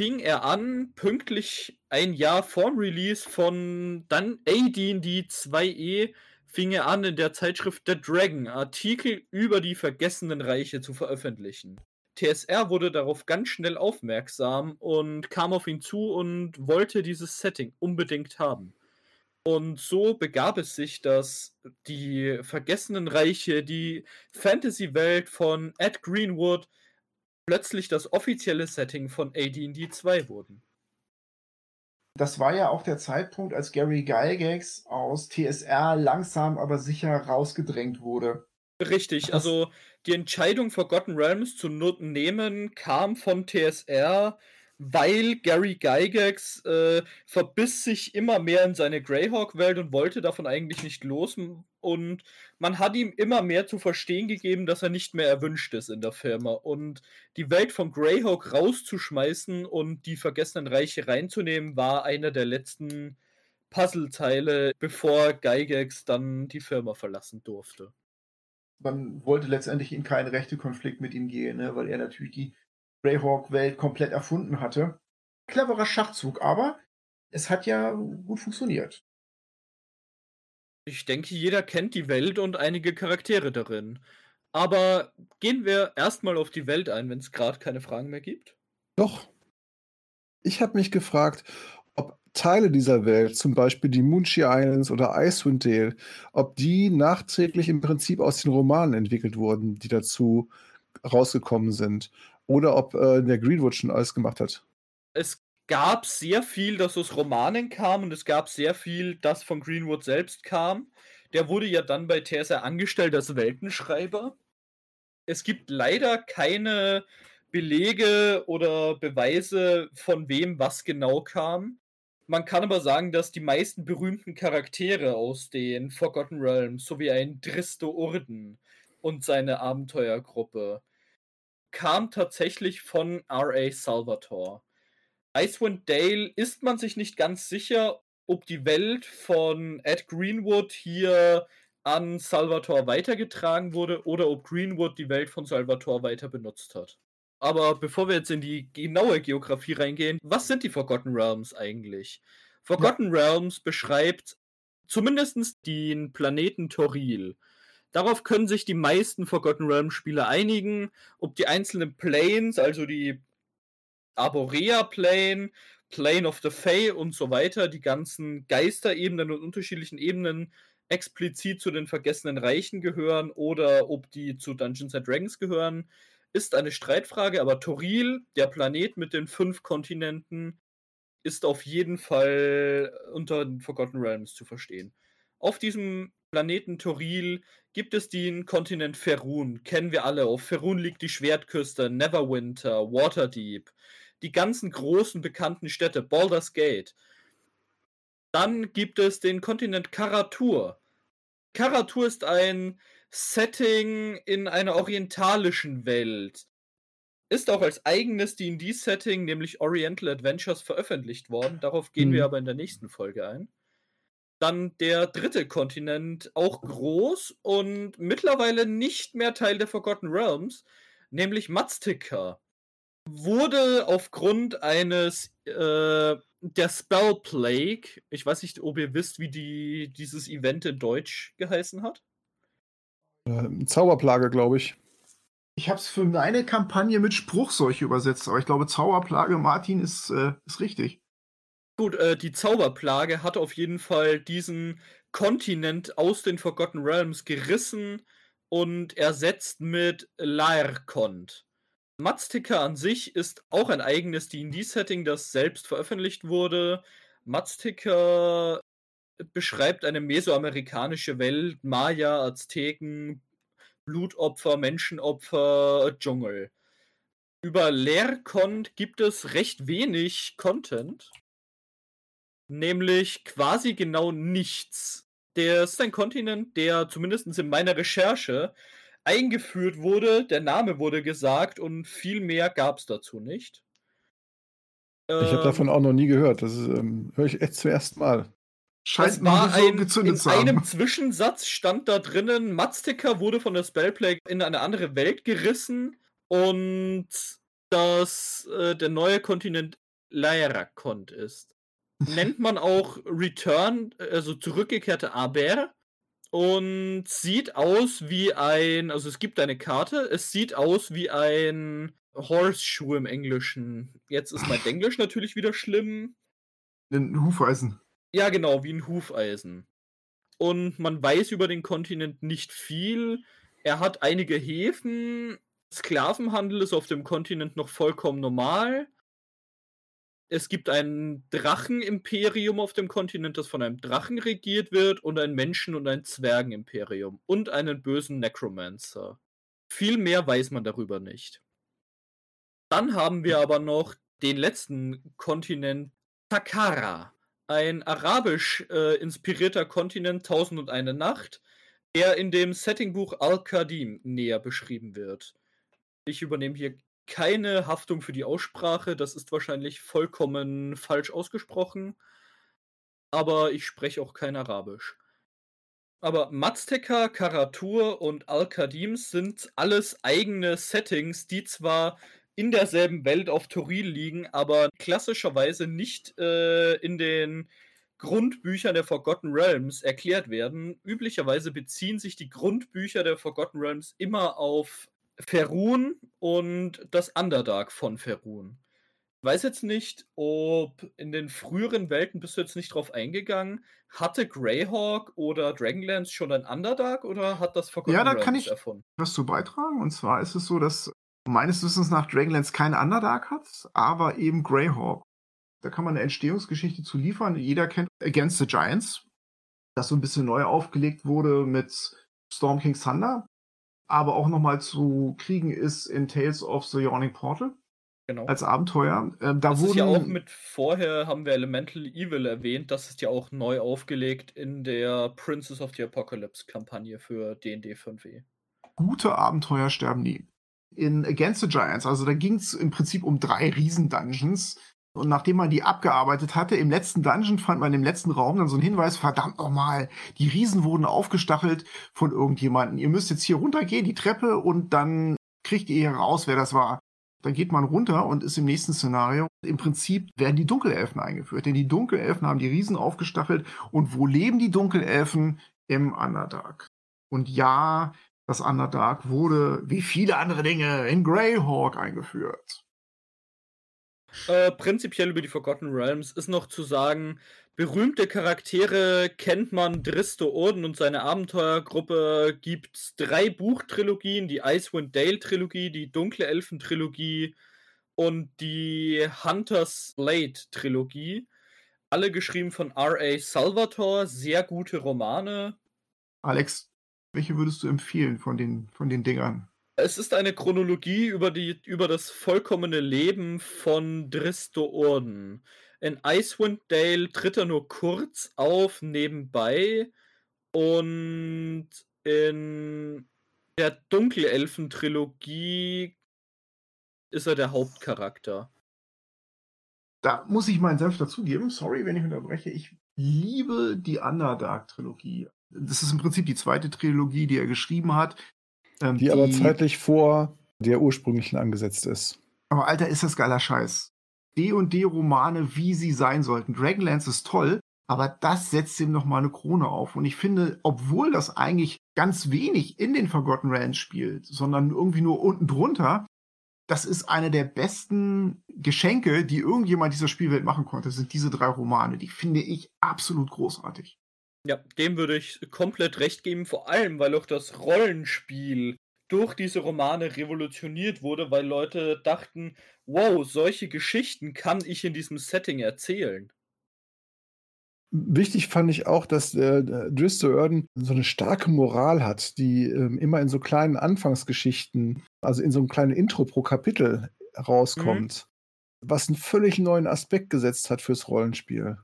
fing er an, pünktlich ein Jahr vorm Release von dann AD&D 2e, fing er an, in der Zeitschrift The Dragon Artikel über die vergessenen Reiche zu veröffentlichen. TSR wurde darauf ganz schnell aufmerksam und kam auf ihn zu und wollte dieses Setting unbedingt haben. Und so begab es sich, dass die vergessenen Reiche, die Fantasy-Welt von Ed Greenwood, plötzlich das offizielle Setting von AD&D 2 wurden. Das war ja auch der Zeitpunkt, als Gary Gygax aus TSR langsam aber sicher rausgedrängt wurde. Richtig, Das- also die Entscheidung Forgotten Realms zu nehmen kam von TSR, weil Gary Gygax äh, verbiss sich immer mehr in seine Greyhawk-Welt und wollte davon eigentlich nicht los. Und man hat ihm immer mehr zu verstehen gegeben, dass er nicht mehr erwünscht ist in der Firma. Und die Welt von Greyhawk rauszuschmeißen und die Vergessenen Reiche reinzunehmen, war einer der letzten Puzzleteile, bevor Gygax dann die Firma verlassen durfte. Man wollte letztendlich in keinen Rechtekonflikt mit ihm gehen, ne? weil er natürlich die Greyhawk-Welt komplett erfunden hatte. Cleverer Schachzug, aber es hat ja gut funktioniert. Ich denke, jeder kennt die Welt und einige Charaktere darin. Aber gehen wir erstmal auf die Welt ein, wenn es gerade keine Fragen mehr gibt. Doch. Ich habe mich gefragt, ob Teile dieser Welt, zum Beispiel die Munchi Islands oder Icewind Dale, ob die nachträglich im Prinzip aus den Romanen entwickelt wurden, die dazu rausgekommen sind oder ob äh, der Greenwood schon alles gemacht hat. Es gab sehr viel, das aus Romanen kam und es gab sehr viel, das von Greenwood selbst kam. Der wurde ja dann bei TSA angestellt als Weltenschreiber. Es gibt leider keine Belege oder Beweise, von wem was genau kam. Man kann aber sagen, dass die meisten berühmten Charaktere aus den Forgotten Realms, sowie ein Dristo Urden und seine Abenteuergruppe, kam tatsächlich von R.A. Salvatore. Icewind Dale ist man sich nicht ganz sicher, ob die Welt von Ed Greenwood hier an Salvatore weitergetragen wurde oder ob Greenwood die Welt von Salvatore weiter benutzt hat. Aber bevor wir jetzt in die genaue Geografie reingehen, was sind die Forgotten Realms eigentlich? Forgotten ja. Realms beschreibt zumindest den Planeten Toril. Darauf können sich die meisten Forgotten Realms Spieler einigen, ob die einzelnen Planes, also die Arborea Plane, Plane of the Fae und so weiter, die ganzen Geisterebenen und unterschiedlichen Ebenen explizit zu den Vergessenen Reichen gehören oder ob die zu Dungeons and Dragons gehören, ist eine Streitfrage, aber Toril, der Planet mit den fünf Kontinenten, ist auf jeden Fall unter den Forgotten Realms zu verstehen. Auf diesem Planeten Toril gibt es den Kontinent Ferun. Kennen wir alle. Auf Ferun liegt die Schwertküste, Neverwinter, Waterdeep. Die ganzen großen bekannten Städte, Baldur's Gate. Dann gibt es den Kontinent Karatur. Karatur ist ein Setting in einer orientalischen Welt. Ist auch als eigenes D&D-Setting, nämlich Oriental Adventures, veröffentlicht worden. Darauf gehen mhm. wir aber in der nächsten Folge ein. Dann der dritte Kontinent, auch groß und mittlerweile nicht mehr Teil der Forgotten Realms, nämlich Maztica. Wurde aufgrund eines äh, der Spell Plague, ich weiß nicht, ob ihr wisst, wie die, dieses Event in Deutsch geheißen hat. Äh, Zauberplage, glaube ich. Ich habe es für meine Kampagne mit Spruchseuche übersetzt, aber ich glaube, Zauberplage, Martin, ist, äh, ist richtig. Gut, äh, die Zauberplage hat auf jeden Fall diesen Kontinent aus den Forgotten Realms gerissen und ersetzt mit Laerkont. Maztica an sich ist auch ein eigenes D&D-Setting, das selbst veröffentlicht wurde. Maztica beschreibt eine mesoamerikanische Welt, Maya, Azteken, Blutopfer, Menschenopfer, Dschungel. Über Leerkont gibt es recht wenig Content nämlich quasi genau nichts. Der ist ein Kontinent, der zumindest in meiner Recherche eingeführt wurde, der Name wurde gesagt und viel mehr gab es dazu nicht. Ich habe ähm, davon auch noch nie gehört. Das ähm, höre ich echt zum ersten Mal. Scheint es war so ein, gezündet in einem Zwischensatz stand da drinnen, Maztica wurde von der Spellplague in eine andere Welt gerissen und dass äh, der neue Kontinent Lairakont ist nennt man auch Return, also zurückgekehrte Aber. Und sieht aus wie ein, also es gibt eine Karte, es sieht aus wie ein Horseshoe im Englischen. Jetzt ist mein [laughs] Englisch natürlich wieder schlimm. Ein Hufeisen. Ja, genau, wie ein Hufeisen. Und man weiß über den Kontinent nicht viel. Er hat einige Häfen. Sklavenhandel ist auf dem Kontinent noch vollkommen normal es gibt ein Drachenimperium auf dem Kontinent, das von einem Drachen regiert wird, und ein Menschen- und ein Zwergenimperium und einen bösen Necromancer. Viel mehr weiß man darüber nicht. Dann haben wir aber noch den letzten Kontinent Takara, ein arabisch äh, inspirierter Kontinent Tausend und eine Nacht, der in dem Settingbuch Al-Qadim näher beschrieben wird. Ich übernehme hier keine Haftung für die Aussprache, das ist wahrscheinlich vollkommen falsch ausgesprochen, aber ich spreche auch kein Arabisch. Aber Mazteca, Karatur und Al-Qadim sind alles eigene Settings, die zwar in derselben Welt auf Toril liegen, aber klassischerweise nicht äh, in den Grundbüchern der Forgotten Realms erklärt werden. Üblicherweise beziehen sich die Grundbücher der Forgotten Realms immer auf Ferun und das Underdark von Ferun. Ich weiß jetzt nicht, ob in den früheren Welten bist du jetzt nicht drauf eingegangen. Hatte Greyhawk oder Dragonlance schon ein Underdark oder hat das Forgotten Ja, da Realms kann ich erfunden? was zu beitragen. Und zwar ist es so, dass meines Wissens nach Dragonlance kein Underdark hat, aber eben Greyhawk. Da kann man eine Entstehungsgeschichte zu liefern. Jeder kennt Against the Giants, das so ein bisschen neu aufgelegt wurde mit Storm King Thunder, aber auch nochmal zu kriegen ist in Tales of the Yawning Portal. Genau. Als Abenteuer. Ähm, da das wurden, ist ja auch mit vorher haben wir Elemental Evil erwähnt, das ist ja auch neu aufgelegt in der Princess of the Apocalypse Kampagne für D&D 5e. Gute Abenteuer sterben nie. In Against the Giants, also da ging es im Prinzip um drei Riesen-Dungeons, und nachdem man die abgearbeitet hatte, im letzten Dungeon fand man im letzten Raum dann so einen Hinweis, verdammt nochmal, die Riesen wurden aufgestachelt von irgendjemanden. Ihr müsst jetzt hier runtergehen, die Treppe, und dann kriegt ihr heraus, wer das war. Dann geht man runter und ist im nächsten Szenario. Im Prinzip werden die Dunkelelfen eingeführt, denn die Dunkelelfen haben die Riesen aufgestachelt. Und wo leben die Dunkelelfen? Im Underdark. Und ja, das Underdark wurde, wie viele andere Dinge, in Greyhawk eingeführt. Äh, prinzipiell über die Forgotten Realms ist noch zu sagen, berühmte Charaktere kennt man Dristo Orden und seine Abenteuergruppe gibt's drei Buchtrilogien, die Icewind Dale Trilogie, die Dunkle Elfen Trilogie und die Hunters Blade Trilogie. Alle geschrieben von R.A. Salvatore, sehr gute Romane. Alex, welche würdest du empfehlen von den, von den Dingern? Es ist eine Chronologie über, die, über das vollkommene Leben von Dristo Orden. In Icewind Dale tritt er nur kurz auf nebenbei und in der Dunkelelfen-Trilogie ist er der Hauptcharakter. Da muss ich meinen Senf dazugeben. Sorry, wenn ich unterbreche. Ich liebe die Underdark-Trilogie. Das ist im Prinzip die zweite Trilogie, die er geschrieben hat. Ähm, die, die, aber zeitlich vor der ursprünglichen angesetzt ist. Aber Alter, ist das geiler Scheiß. D&D-Romane, wie sie sein sollten. Dragonlance ist toll, aber das setzt ihm noch mal eine Krone auf. Und ich finde, obwohl das eigentlich ganz wenig in den Forgotten Realms spielt, sondern irgendwie nur unten drunter, das ist eine der besten Geschenke, die irgendjemand dieser Spielwelt machen konnte, sind diese drei Romane. Die finde ich absolut großartig. Ja, dem würde ich komplett recht geben, vor allem, weil auch das Rollenspiel durch diese Romane revolutioniert wurde, weil Leute dachten, wow, solche Geschichten kann ich in diesem Setting erzählen. Wichtig fand ich auch, dass äh, Dristo Erden so eine starke Moral hat, die äh, immer in so kleinen Anfangsgeschichten, also in so einem kleinen Intro pro Kapitel rauskommt, mhm. was einen völlig neuen Aspekt gesetzt hat fürs Rollenspiel.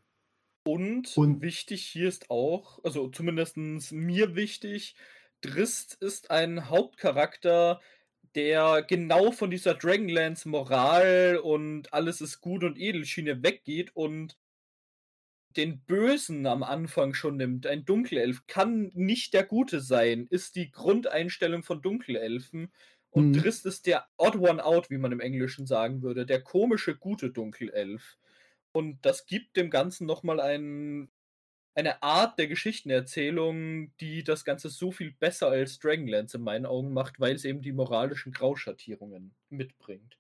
Und, und wichtig hier ist auch, also zumindest mir wichtig, Drist ist ein Hauptcharakter, der genau von dieser Dragonlance Moral und alles ist gut und Edelschiene weggeht und den Bösen am Anfang schon nimmt. Ein Dunkelelf kann nicht der Gute sein, ist die Grundeinstellung von Dunkelelfen. Und mhm. Drist ist der Odd One Out, wie man im Englischen sagen würde, der komische, gute Dunkelelf. Und das gibt dem Ganzen nochmal ein, eine Art der Geschichtenerzählung, die das Ganze so viel besser als Dragonlance in meinen Augen macht, weil es eben die moralischen Grauschattierungen mitbringt.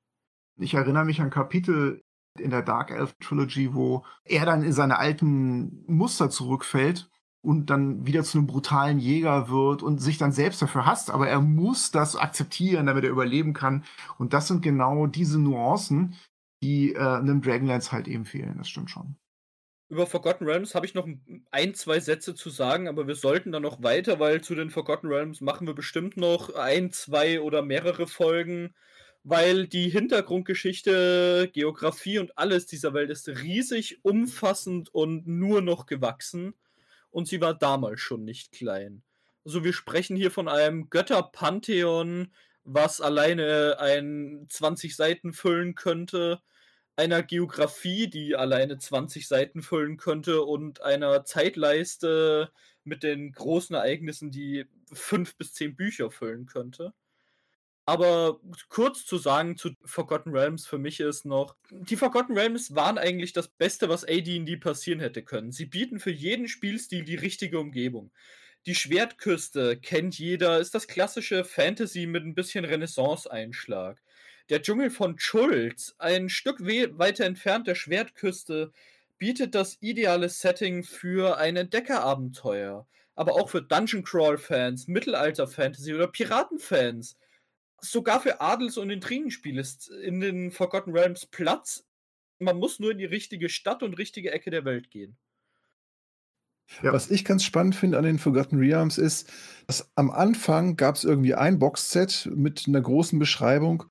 Ich erinnere mich an Kapitel in der Dark Elf Trilogy, wo er dann in seine alten Muster zurückfällt und dann wieder zu einem brutalen Jäger wird und sich dann selbst dafür hasst, aber er muss das akzeptieren, damit er überleben kann. Und das sind genau diese Nuancen, die äh, einem Dragonlance halt eben fehlen. Das stimmt schon. Über Forgotten Realms habe ich noch ein, zwei Sätze zu sagen, aber wir sollten dann noch weiter, weil zu den Forgotten Realms machen wir bestimmt noch ein, zwei oder mehrere Folgen, weil die Hintergrundgeschichte, Geografie und alles dieser Welt ist riesig, umfassend und nur noch gewachsen. Und sie war damals schon nicht klein. Also wir sprechen hier von einem Götterpantheon, was alleine ein 20 Seiten füllen könnte, einer Geografie, die alleine 20 Seiten füllen könnte und einer Zeitleiste mit den großen Ereignissen, die fünf bis zehn Bücher füllen könnte. Aber kurz zu sagen zu Forgotten Realms für mich ist noch, die Forgotten Realms waren eigentlich das Beste, was AD&D passieren hätte können. Sie bieten für jeden Spielstil die richtige Umgebung. Die Schwertküste kennt jeder, ist das klassische Fantasy mit ein bisschen Renaissance-Einschlag. Der Dschungel von Schulz, ein Stück weiter entfernt der Schwertküste, bietet das ideale Setting für ein Entdeckerabenteuer. Aber auch für Dungeon Crawl-Fans, Mittelalter-Fantasy oder Piraten-Fans sogar für Adels- und Intrigenspiele ist in den Forgotten Realms Platz. Man muss nur in die richtige Stadt und richtige Ecke der Welt gehen. Ja. Was ich ganz spannend finde an den Forgotten Realms ist, dass am Anfang gab es irgendwie ein Boxset mit einer großen Beschreibung,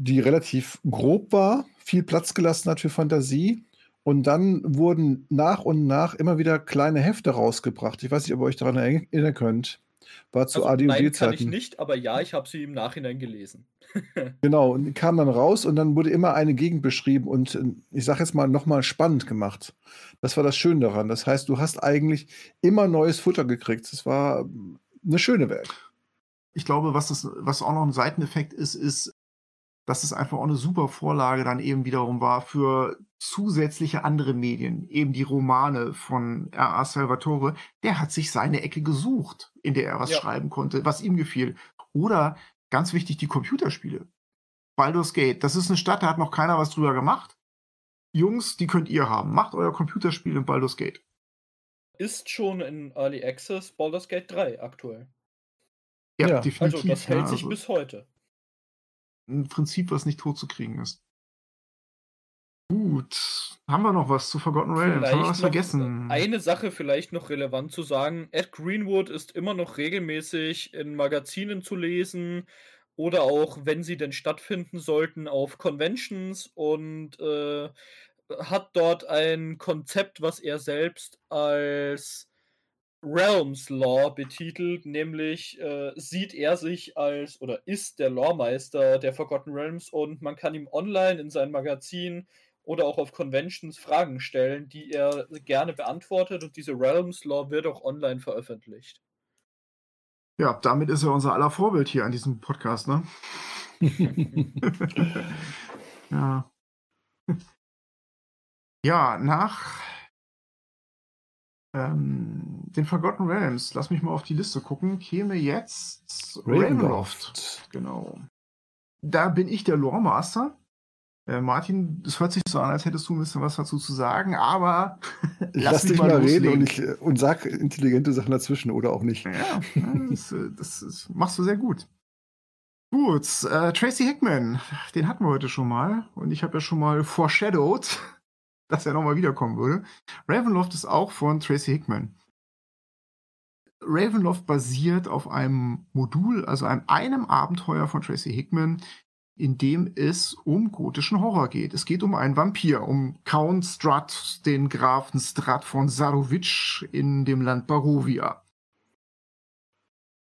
die relativ grob war, viel Platz gelassen hat für Fantasie. Und dann wurden nach und nach immer wieder kleine Hefte rausgebracht. Ich weiß nicht, ob ihr euch daran erinnern könnt. War zu also, AD&D-Zeiten. Nein, kann ich nicht, aber ja, ich habe sie im Nachhinein gelesen. [laughs] genau, und die kam dann raus und dann wurde immer eine Gegend beschrieben und äh, ich sage jetzt mal nochmal spannend gemacht. Das war das Schöne daran. Das heißt, du hast eigentlich immer neues Futter gekriegt. Das war eine schöne Welt. Ich glaube, was, das, was auch noch ein Seiteneffekt ist, ist, dass es einfach auch eine super Vorlage dann eben wiederum war für zusätzliche andere Medien, eben die Romane von R.A. Salvatore. Der hat sich seine Ecke gesucht, in der er was ja. schreiben konnte, was ihm gefiel. Oder ganz wichtig, die Computerspiele. Baldur's Gate, das ist eine Stadt, da hat noch keiner was drüber gemacht. Jungs, die könnt ihr haben. Macht euer Computerspiel in Baldur's Gate. Ist schon in Early Access Baldur's Gate 3 aktuell. Ja, ja. definitiv. Also das hält ja, sich also bis heute ein Prinzip, was nicht tot zu kriegen ist. Gut, haben wir noch was zu Forgotten Realms? Haben wir was vergessen? Eine Sache vielleicht noch relevant zu sagen. Ed Greenwood ist immer noch regelmäßig in Magazinen zu lesen oder auch, wenn sie denn stattfinden sollten, auf Conventions und äh, hat dort ein Konzept, was er selbst als Realms Law betitelt, nämlich äh, sieht er sich als oder ist der Lawmeister der Forgotten Realms und man kann ihm online in sein Magazin oder auch auf Conventions Fragen stellen, die er gerne beantwortet und diese Realms Law wird auch online veröffentlicht. Ja, damit ist er unser aller Vorbild hier an diesem Podcast, ne? [laughs] [laughs] ja. Ja, nach ähm, den Forgotten Realms, lass mich mal auf die Liste gucken, käme jetzt Ravenloft. Genau. Da bin ich der Lore Master. Äh, Martin, es hört sich so an, als hättest du ein bisschen was dazu zu sagen, aber [laughs] lass, lass dich mal reden und, ich, und sag intelligente Sachen dazwischen oder auch nicht. Ja, das, äh, das, das machst du sehr gut. Gut, äh, Tracy Hickman, den hatten wir heute schon mal und ich habe ja schon mal foreshadowed, [laughs] dass er nochmal wiederkommen würde. Ravenloft ist auch von Tracy Hickman. Ravenloft basiert auf einem Modul, also einem, einem Abenteuer von Tracy Hickman, in dem es um gotischen Horror geht. Es geht um einen Vampir, um Count Strut, den Grafen Strat von Sarovic in dem Land Barovia.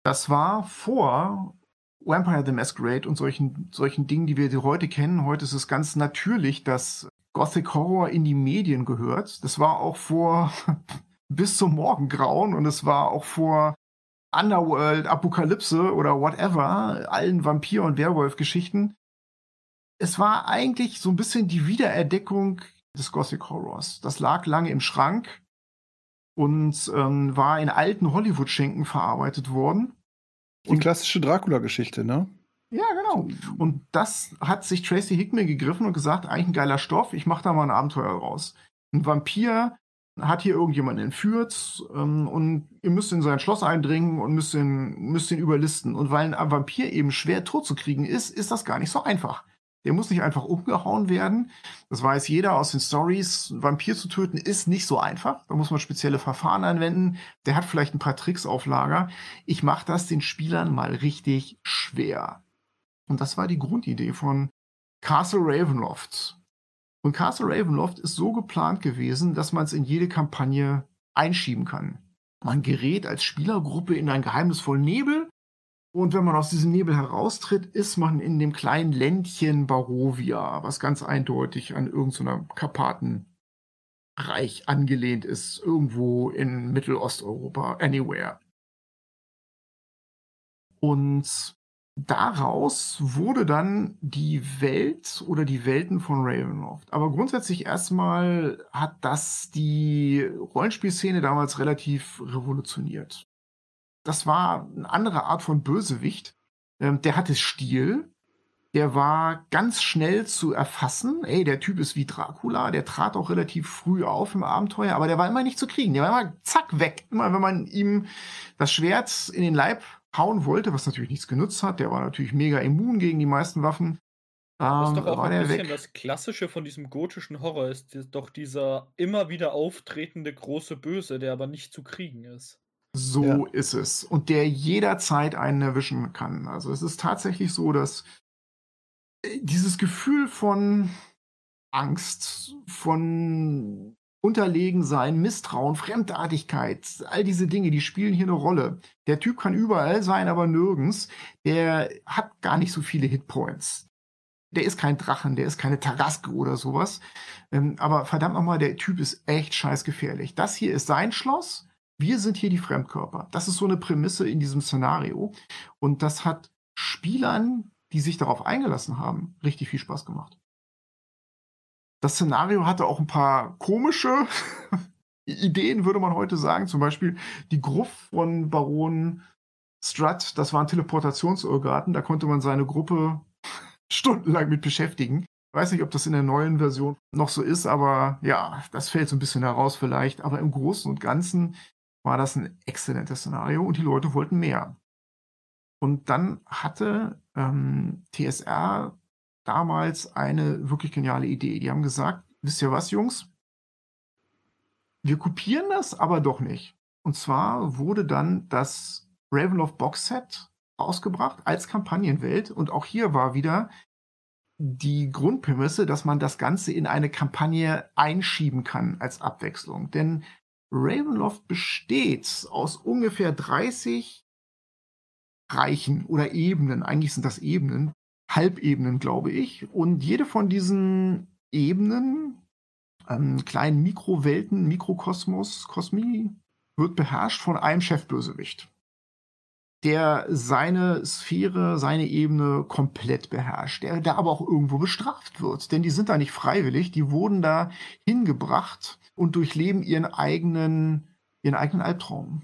Das war vor Vampire the Masquerade und solchen, solchen Dingen, die wir heute kennen. Heute ist es ganz natürlich, dass Gothic Horror in die Medien gehört. Das war auch vor [laughs] bis zum Morgengrauen und es war auch vor Underworld, Apokalypse oder whatever, allen Vampir- und Werwolf-Geschichten. Es war eigentlich so ein bisschen die Wiedererdeckung des Gothic Horrors. Das lag lange im Schrank und ähm, war in alten Hollywood-Schenken verarbeitet worden. Die klassische Dracula-Geschichte, ne? Ja, genau. Und das hat sich Tracy Hickman gegriffen und gesagt, eigentlich ein geiler Stoff, ich mache da mal ein Abenteuer raus. Ein Vampir hat hier irgendjemanden entführt ähm, und ihr müsst in sein Schloss eindringen und müsst ihn, müsst ihn überlisten. Und weil ein Vampir eben schwer tot zu kriegen ist, ist das gar nicht so einfach. Der muss nicht einfach umgehauen werden. Das weiß jeder aus den Stories. Vampir zu töten ist nicht so einfach. Da muss man spezielle Verfahren anwenden. Der hat vielleicht ein paar Tricks auf Lager. Ich mache das den Spielern mal richtig schwer. Und das war die Grundidee von Castle Ravenloft. Und Castle Ravenloft ist so geplant gewesen, dass man es in jede Kampagne einschieben kann. Man gerät als Spielergruppe in einen geheimnisvollen Nebel und wenn man aus diesem Nebel heraustritt, ist man in dem kleinen Ländchen Barovia, was ganz eindeutig an irgendeiner Karpatenreich angelehnt ist, irgendwo in Mittelosteuropa, anywhere. Und daraus wurde dann die Welt oder die Welten von Ravenloft. Aber grundsätzlich erstmal hat das die Rollenspielszene damals relativ revolutioniert. Das war eine andere Art von Bösewicht. Ähm, der hatte Stil. Der war ganz schnell zu erfassen. Ey, der Typ ist wie Dracula. Der trat auch relativ früh auf im Abenteuer, aber der war immer nicht zu kriegen. Der war immer zack weg. Immer wenn man ihm das Schwert in den Leib hauen wollte, was natürlich nichts genutzt hat. Der war natürlich mega immun gegen die meisten Waffen. Das ist Ähm, doch auch war ein bisschen weg. das Klassische von diesem gotischen Horror, ist doch dieser immer wieder auftretende große Böse, der aber nicht zu kriegen ist. So Ja. ist es. Und der jederzeit einen erwischen kann. Also es ist tatsächlich so, dass äh, dieses Gefühl von Angst, von Unterlegensein, Misstrauen, Fremdartigkeit, all diese Dinge, die spielen hier eine Rolle. Der Typ kann überall sein, aber nirgends. Der hat gar nicht so viele Hitpoints. Der ist kein Drachen, der ist keine Taraske oder sowas. Ähm, aber verdammt nochmal, der Typ ist echt scheißgefährlich. Das hier ist sein Schloss. Wir sind hier die Fremdkörper. Das ist so eine Prämisse in diesem Szenario. Und das hat Spielern, die sich darauf eingelassen haben, richtig viel Spaß gemacht. Das Szenario hatte auch ein paar komische [laughs] Ideen, würde man heute sagen. Zum Beispiel die Gruft von Baron Strutt, das war ein Teleportationsirrgarten. Da konnte man seine Gruppe [laughs] stundenlang mit beschäftigen. Ich weiß nicht, ob das in der neuen Version noch so ist, aber ja, das fällt so ein bisschen heraus vielleicht. Aber im Großen und Ganzen war das ein exzellentes Szenario und die Leute wollten mehr. Und dann hatte ähm, TSR damals eine wirklich geniale Idee. Die haben gesagt, wisst ihr was, Jungs? Wir kopieren das, aber doch nicht. Und zwar wurde dann das Ravenloft Box Set ausgebracht als Kampagnenwelt. Und auch hier war wieder die Grundprämisse, dass man das Ganze in eine Kampagne einschieben kann als Abwechslung. Denn Ravenloft besteht aus ungefähr 30 Reichen oder Ebenen. Eigentlich sind das Ebenen, Halbebenen, glaube ich. Und jede von diesen Ebenen, ähm, kleinen Mikrowelten, Mikrokosmos, Kosmi, wird beherrscht von einem Chefbösewicht, der seine Sphäre, seine Ebene komplett beherrscht, der, der aber auch irgendwo bestraft wird. Denn die sind da nicht freiwillig, die wurden da hingebracht und durchleben ihren eigenen, ihren eigenen Albtraum.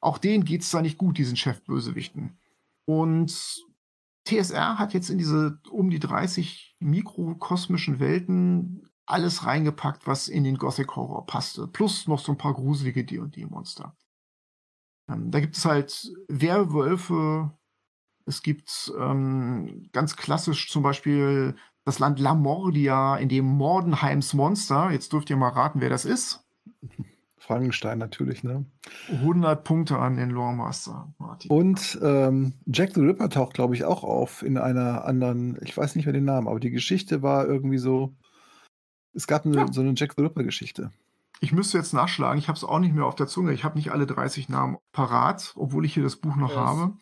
Auch denen geht's da nicht gut, diesen Chefbösewichten. Und TSR hat jetzt in diese um die 30 mikrokosmischen Welten alles reingepackt, was in den Gothic Horror passte. Plus noch so ein paar gruselige D&D-Monster. Ähm, da gibt es halt Werwölfe. Es gibt ähm, ganz klassisch zum Beispiel das Land Lamordia, in dem Mordenheims Monster, jetzt dürft ihr mal raten, wer das ist. Frankenstein natürlich, ne? 100 Punkte an den Lore Master, Martin. Und ähm, Jack the Ripper taucht, glaube ich, auch auf in einer anderen, ich weiß nicht mehr den Namen, aber die Geschichte war irgendwie so. Es gab eine, Ja. so eine Jack the Ripper-Geschichte. Ich müsste jetzt nachschlagen, ich habe es auch nicht mehr auf der Zunge. Ich habe nicht alle 30 Namen parat, obwohl ich hier das Buch noch Es- habe.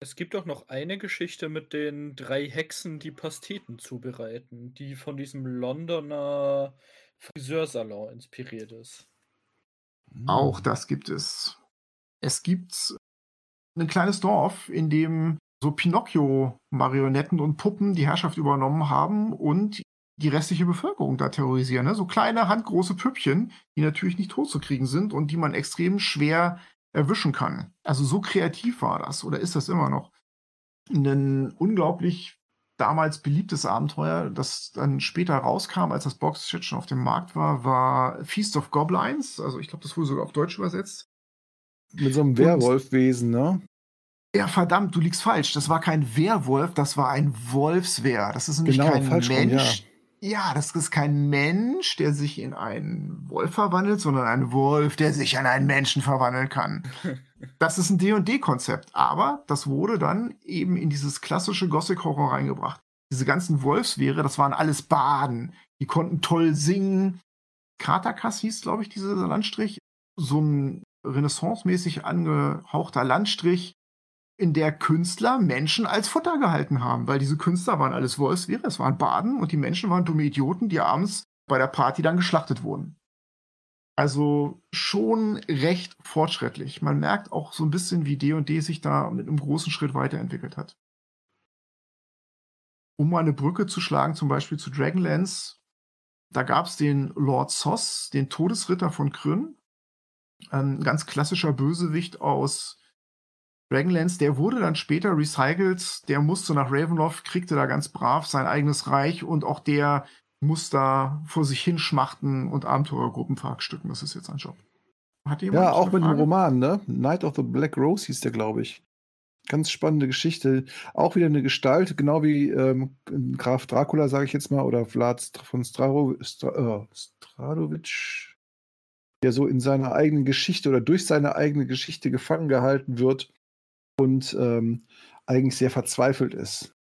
Es gibt auch noch eine Geschichte mit den drei Hexen, die Pasteten zubereiten, die von diesem Londoner Friseursalon inspiriert ist. Auch das gibt es. Es gibt ein kleines Dorf, in dem so Pinocchio-Marionetten und Puppen die Herrschaft übernommen haben und die restliche Bevölkerung da terrorisieren. Ne? So kleine, handgroße Püppchen, die natürlich nicht tot zu kriegen sind und die man extrem schwer erwischen kann. Also so kreativ war das oder ist das immer noch. Ein unglaublich damals beliebtes Abenteuer, das dann später rauskam, als das Box-Set schon auf dem Markt war, war Feast of Goblins. Also ich glaube, das wurde sogar auf Deutsch übersetzt. Mit so einem Werwolfwesen, ne? Ja, verdammt, du liegst falsch. Das war kein Werwolf, das war ein Wolfswehr. Das ist nämlich Genau, kein falsch rum, Mensch. Ja, das ist kein Mensch, der sich in einen Wolf verwandelt, sondern ein Wolf, der sich in einen Menschen verwandeln kann. [laughs] Das ist ein D&D-Konzept, aber das wurde dann eben in dieses klassische Gothic-Horror reingebracht. Diese ganzen Wolfswehre, das waren alles Baden. Die konnten toll singen. Kratakas hieß, glaube ich, dieser Landstrich. So ein renaissance-mäßig angehauchter Landstrich, in der Künstler Menschen als Futter gehalten haben, weil diese Künstler waren alles Wolfswehre, es waren Baden und die Menschen waren dumme Idioten, die abends bei der Party dann geschlachtet wurden. Also schon recht fortschrittlich. Man merkt auch so ein bisschen, wie D&D sich da mit einem großen Schritt weiterentwickelt hat. Um mal eine Brücke zu schlagen, zum Beispiel zu Dragonlance, da gab es den Lord Soss, den Todesritter von Kryn, ein ganz klassischer Bösewicht aus Dragonlance, der wurde dann später recycelt, der musste nach Ravenloft, kriegte da ganz brav sein eigenes Reich und auch der muss da vor sich hinschmachten und Abenteurergruppen verhackstücken. Das ist jetzt ein Job. Hat ja, auch mit dem Roman, ne? Night of the Black Rose hieß der, glaube ich. Ganz spannende Geschichte. Auch wieder eine Gestalt, genau wie ähm, Graf Dracula, sage ich jetzt mal, oder Vlad von Straro, Stra, äh, Stradovic, der so in seiner eigenen Geschichte oder durch seine eigene Geschichte gefangen gehalten wird und ähm, eigentlich sehr verzweifelt ist.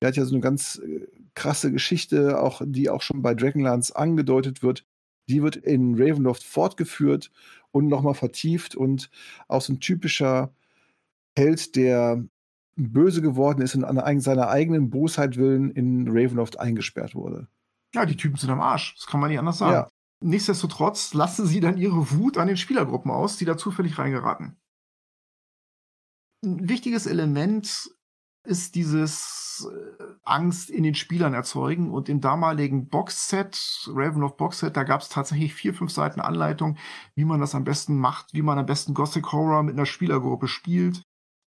Der hat ja so eine ganz äh, krasse Geschichte, auch, die auch schon bei Dragonlance angedeutet wird. Die wird in Ravenloft fortgeführt und nochmal vertieft und auch so ein typischer Held, der böse geworden ist und an seiner eigenen Bosheit willen in Ravenloft eingesperrt wurde. Ja, die Typen sind am Arsch. Das kann man nicht anders sagen. Ja. Nichtsdestotrotz lassen sie dann ihre Wut an den Spielergruppen aus, die da zufällig reingeraten ein wichtiges Element ist dieses äh, Angst in den Spielern erzeugen. Und im damaligen Boxset, Ravenloft Boxset, da gab es tatsächlich vier, fünf Seiten Anleitung, wie man das am besten macht, wie man am besten Gothic Horror mit einer Spielergruppe spielt.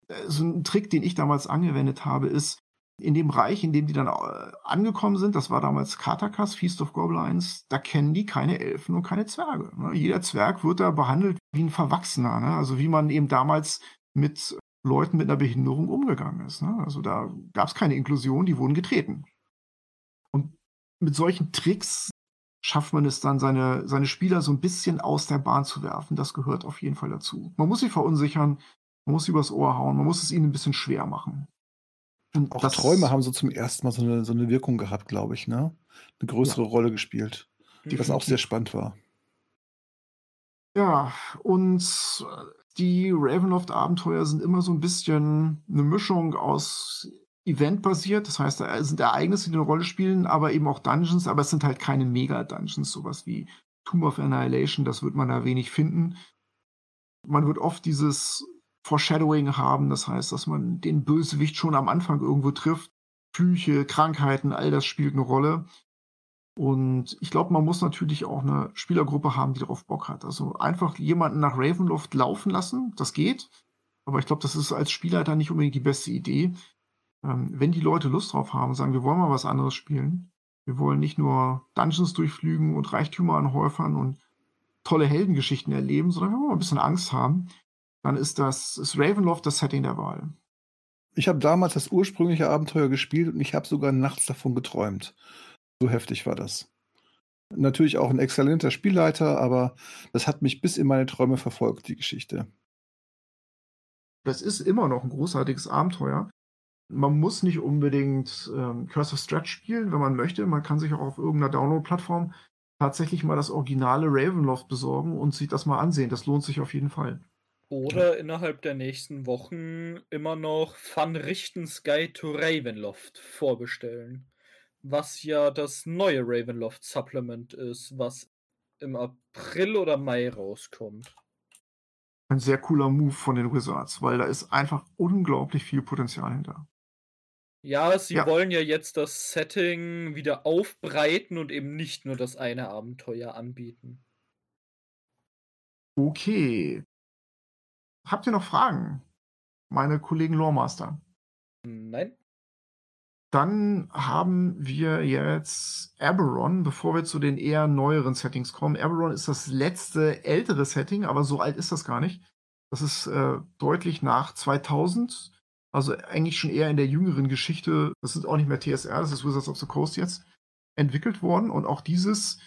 Äh, so ein Trick, den ich damals angewendet habe, ist, in dem Reich, in dem die dann äh, angekommen sind, das war damals Katakas, Feast of Goblins, da kennen die keine Elfen und keine Zwerge. Ne? Jeder Zwerg wird da behandelt wie ein Verwachsener, ne? also wie man eben damals mit Leuten mit einer Behinderung umgegangen ist. Ne? Also da gab es keine Inklusion, die wurden getreten. Und mit solchen Tricks schafft man es dann, seine, seine Spieler so ein bisschen aus der Bahn zu werfen. Das gehört auf jeden Fall dazu. Man muss sie verunsichern, man muss sie übers Ohr hauen, man muss es ihnen ein bisschen schwer machen. Und auch Träume haben so zum ersten Mal so eine, so eine Wirkung gehabt, glaube ich, ne? Eine größere ja. Rolle gespielt. Was auch sehr spannend war. Ja, und die Ravenloft-Abenteuer sind immer so ein bisschen eine Mischung aus eventbasiert, das heißt, da sind Ereignisse, die eine Rolle spielen, aber eben auch Dungeons, aber es sind halt keine Mega-Dungeons, sowas wie Tomb of Annihilation, das wird man da wenig finden. Man wird oft dieses Foreshadowing haben, das heißt, dass man den Bösewicht schon am Anfang irgendwo trifft. Flüche, Krankheiten, all das spielt eine Rolle. Und ich glaube, man muss natürlich auch eine Spielergruppe haben, die darauf Bock hat. Also einfach jemanden nach Ravenloft laufen lassen, das geht. Aber ich glaube, das ist als Spielleiter nicht unbedingt die beste Idee. Ähm, wenn die Leute Lust drauf haben, sagen, wir wollen mal was anderes spielen. Wir wollen nicht nur Dungeons durchflügen und Reichtümer anhäufern und tolle Heldengeschichten erleben, sondern wenn wir mal ein bisschen Angst haben, dann ist das ist Ravenloft das Setting der Wahl. Ich habe damals das ursprüngliche Abenteuer gespielt und ich habe sogar nachts davon geträumt. So heftig war das. Natürlich auch ein exzellenter Spielleiter, aber das hat mich bis in meine Träume verfolgt, die Geschichte. Das ist immer noch ein großartiges Abenteuer. Man muss nicht unbedingt ähm, Curse of Stretch spielen, wenn man möchte. Man kann sich auch auf irgendeiner Download-Plattform tatsächlich mal das originale Ravenloft besorgen und sich das mal ansehen. Das lohnt sich auf jeden Fall. Oder innerhalb der nächsten Wochen immer noch Van Richtens Guide to Ravenloft vorbestellen was ja das neue Ravenloft Supplement ist, was im April oder Mai rauskommt. Ein sehr cooler Move von den Wizards, weil da ist einfach unglaublich viel Potenzial hinter. Ja, sie ja. wollen ja jetzt das Setting wieder aufbreiten und eben nicht nur das eine Abenteuer anbieten. Okay. Habt ihr noch Fragen? Meine Kollegen Loremaster. Nein. Dann haben wir jetzt Eberron, bevor wir zu den eher neueren Settings kommen. Eberron ist das letzte ältere Setting, aber so alt ist das gar nicht. Das ist äh, deutlich nach 2000, also eigentlich schon eher in der jüngeren Geschichte. Das ist auch nicht mehr TSR, das ist Wizards of the Coast jetzt. entwickelt worden und auch dieses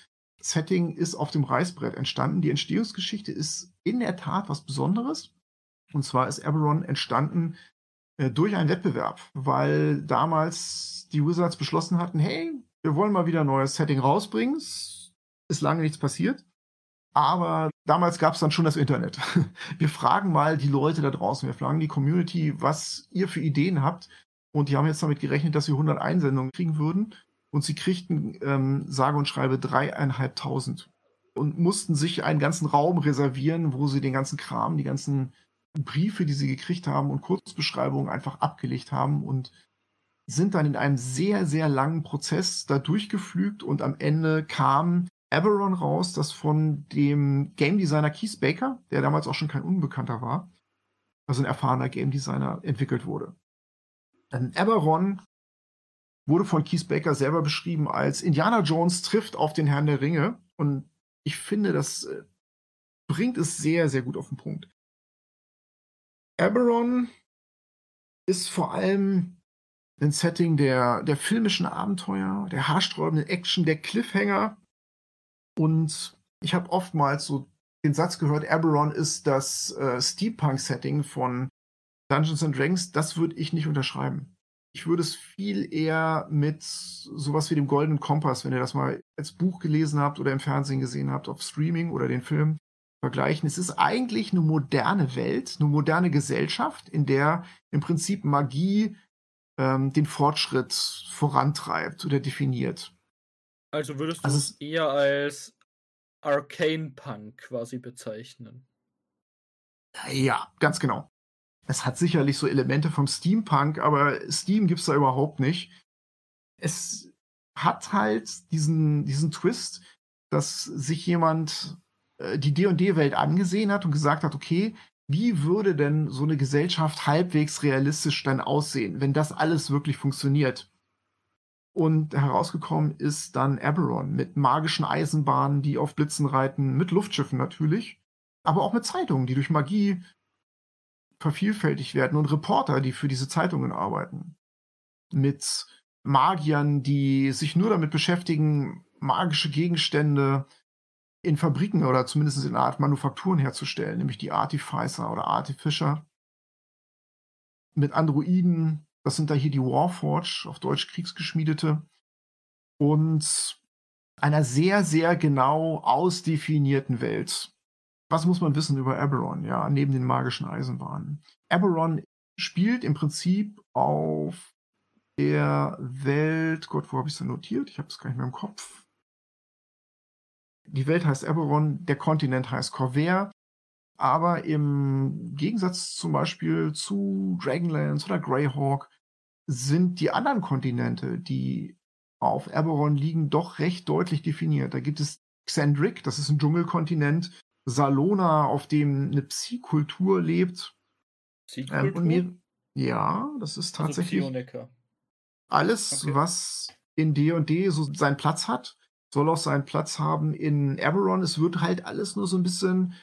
Setting ist auf dem Reißbrett entstanden. Die Entstehungsgeschichte ist in der Tat was Besonderes. Und zwar ist Eberron entstanden durch einen Wettbewerb, weil damals die Wizards beschlossen hatten, hey, wir wollen mal wieder ein neues Setting rausbringen. Es ist lange nichts passiert. Aber damals gab es dann schon das Internet. [laughs] Wir fragen mal die Leute da draußen, wir fragen die Community, was ihr für Ideen habt. Und die haben jetzt damit gerechnet, dass sie 100 Einsendungen kriegen würden. Und sie kriegten, ähm, sage und schreibe, dreieinhalbtausend. Und mussten sich einen ganzen Raum reservieren, wo sie den ganzen Kram, die ganzen Briefe, die sie gekriegt haben und Kurzbeschreibungen einfach abgelegt haben und sind dann in einem sehr, sehr langen Prozess da durchgeflügt und am Ende kam Eberron raus, das von dem Game Designer Keith Baker, der damals auch schon kein Unbekannter war, also ein erfahrener Game Designer, entwickelt wurde. Dann Eberron wurde von Keith Baker selber beschrieben als Indiana Jones trifft auf den Herrn der Ringe und ich finde, das äh, bringt es sehr, sehr gut auf den Punkt. Eberron ist vor allem ein Setting der, der filmischen Abenteuer, der haarsträubenden Action, der Cliffhanger. Und ich habe oftmals so den Satz gehört, Eberron ist das äh, Steampunk-Setting von Dungeons and Dragons. Das würde ich nicht unterschreiben. Ich würde es viel eher mit sowas wie dem Goldenen Kompass, wenn ihr das mal als Buch gelesen habt oder im Fernsehen gesehen habt, auf Streaming oder den Film, vergleichen. Es ist eigentlich eine moderne Welt, eine moderne Gesellschaft, in der im Prinzip Magie ähm, den Fortschritt vorantreibt oder definiert. Also würdest du also es eher als Arcane Punk quasi bezeichnen? Ja, ganz genau. Es hat sicherlich so Elemente vom Steampunk, aber Steam gibt es da überhaupt nicht. Es hat halt diesen, diesen Twist, dass sich jemand äh, die D&D-Welt angesehen hat und gesagt hat, okay, wie würde denn so eine Gesellschaft halbwegs realistisch dann aussehen, wenn das alles wirklich funktioniert? Und herausgekommen ist dann Eberron mit magischen Eisenbahnen, die auf Blitzen reiten, mit Luftschiffen natürlich, aber auch mit Zeitungen, die durch Magie vervielfältigt werden und Reporter, die für diese Zeitungen arbeiten. Mit Magiern, die sich nur damit beschäftigen, magische Gegenstände in Fabriken oder zumindest in Art Manufakturen herzustellen, nämlich die Artificer oder Artificer. Mit Androiden, das sind da hier die Warforge, auf Deutsch Kriegsgeschmiedete. Und einer sehr, sehr genau ausdefinierten Welt. Was muss man wissen über Eberron, ja, neben den magischen Eisenbahnen? Eberron spielt im Prinzip auf der Welt, Gott, wo habe ich es denn notiert? Ich habe es gar nicht mehr im Kopf die Welt heißt Eberron, der Kontinent heißt Corvair. Aber im Gegensatz zum Beispiel zu Dragonlance oder Greyhawk sind die anderen Kontinente, die auf Eberron liegen, doch recht deutlich definiert. Da gibt es Xandric, das ist ein Dschungelkontinent, Salona, auf dem eine Psi-Kultur lebt. Psi-Kultur? Ähm, ja, das ist also tatsächlich also alles, okay. was in D&D so seinen Platz hat soll auch seinen Platz haben in Eberron. Es wird halt alles nur so ein bisschen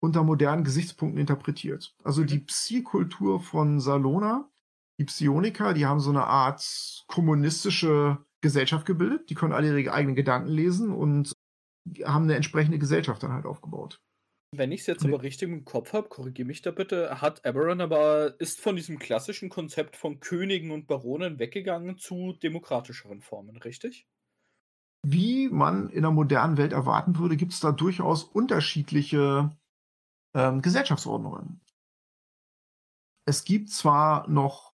unter modernen Gesichtspunkten interpretiert. Also die mhm. Psi-Kultur von Salona, die Psioniker, die haben so eine Art kommunistische Gesellschaft gebildet. Die können alle ihre eigenen Gedanken lesen und haben eine entsprechende Gesellschaft dann halt aufgebaut. Wenn ich es jetzt aber richtig im Kopf habe, korrigiere mich da bitte, hat Eberron aber ist von diesem klassischen Konzept von Königen und Baronen weggegangen zu demokratischeren Formen, richtig? Wie man in der modernen Welt erwarten würde, gibt es da durchaus unterschiedliche ähm, Gesellschaftsordnungen. Es gibt zwar noch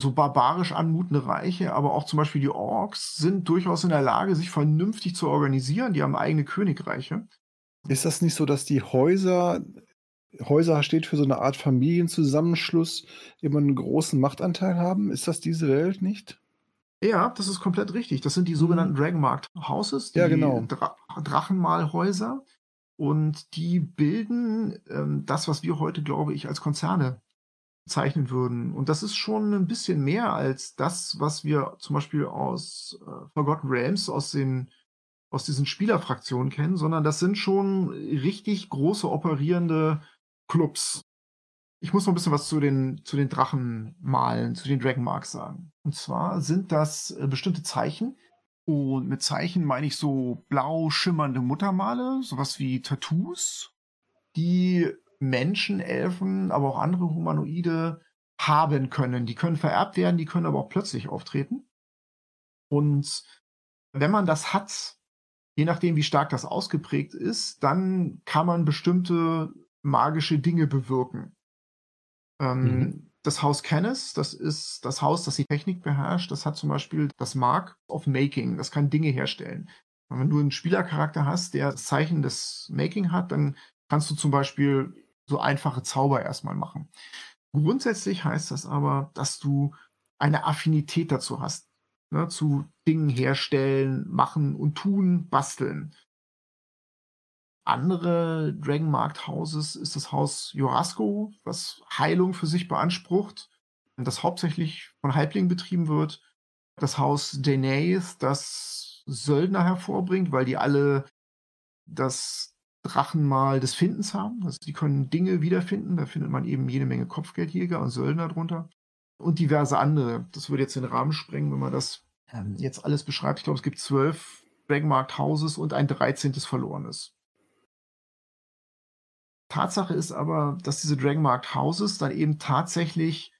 so barbarisch anmutende Reiche, aber auch zum Beispiel die Orks sind durchaus in der Lage, sich vernünftig zu organisieren. Die haben eigene Königreiche. Ist das nicht so, dass die Häuser, Häuser steht für so eine Art Familienzusammenschluss, immer einen großen Machtanteil haben? Ist das diese Welt nicht? Ja, das ist komplett richtig. Das sind die sogenannten mhm. Dragonmarkt Houses, die ja, genau. Dra Drachenmalhäuser. Und die bilden ähm, das, was wir heute, glaube ich, als Konzerne bezeichnen würden. Und das ist schon ein bisschen mehr als das, was wir zum Beispiel aus äh, Forgotten Realms, aus den aus diesen Spielerfraktionen kennen, sondern das sind schon richtig große operierende Clubs. Ich muss noch ein bisschen was zu den, zu den Drachenmalen, zu den Dragonmarks sagen. Und zwar sind das äh, bestimmte Zeichen, Und mit Zeichen meine ich so blau schimmernde Muttermale, sowas wie Tattoos, die Menschen, Elfen, aber auch andere Humanoide haben können. Die können vererbt werden, die können aber auch plötzlich auftreten. Und wenn man das hat, je nachdem, wie stark das ausgeprägt ist, dann kann man bestimmte magische Dinge bewirken. Ähm, mhm. Das Haus Canis, das ist das Haus, das die Technik beherrscht. Das hat zum Beispiel das Mark of Making. Das kann Dinge herstellen. Wenn du einen Spielercharakter hast, der das Zeichen des Making hat, dann kannst du zum Beispiel so einfache Zauber erstmal machen. Grundsätzlich heißt das aber, dass du eine Affinität dazu hast. Ne, zu Dingen herstellen, machen und tun, basteln. Andere Dragon Markt Houses ist das Haus Jorasco, was Heilung für sich beansprucht, das hauptsächlich von Halblingen betrieben wird. Das Haus Daenaith, das Söldner hervorbringt, weil die alle das Drachenmal des Findens haben. Also die können Dinge wiederfinden. Da findet man eben jede Menge Kopfgeldjäger und Söldner drunter. Und diverse andere. Das würde jetzt den Rahmen sprengen, wenn man das ähm, jetzt alles beschreibt. Ich glaube, es gibt zwölf Dragonmarkt Houses und ein dreizehntes verlorenes. Tatsache ist aber, dass diese Dragonmarkt Houses dann eben tatsächlich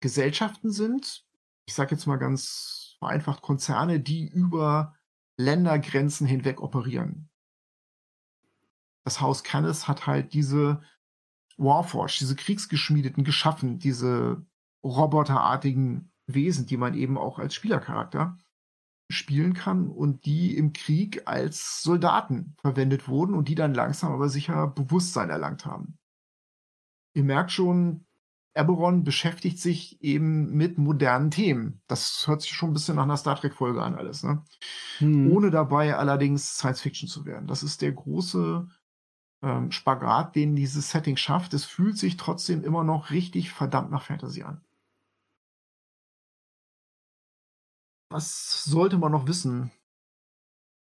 Gesellschaften sind. Ich sage jetzt mal ganz vereinfacht Konzerne, die über Ländergrenzen hinweg operieren. Das Haus Canis hat halt diese Warforge, diese Kriegsgeschmiedeten geschaffen, diese roboterartigen Wesen, die man eben auch als Spielercharakter spielen kann und die im Krieg als Soldaten verwendet wurden und die dann langsam aber sicher Bewusstsein erlangt haben. Ihr merkt schon, Eberron beschäftigt sich eben mit modernen Themen. Das hört sich schon ein bisschen nach einer Star Trek-Folge an, alles, ne? Hm. Ohne dabei allerdings Science Fiction zu werden. Das ist der große ähm, Spagat, den dieses Setting schafft. Es fühlt sich trotzdem immer noch richtig verdammt nach Fantasy an. Was sollte man noch wissen?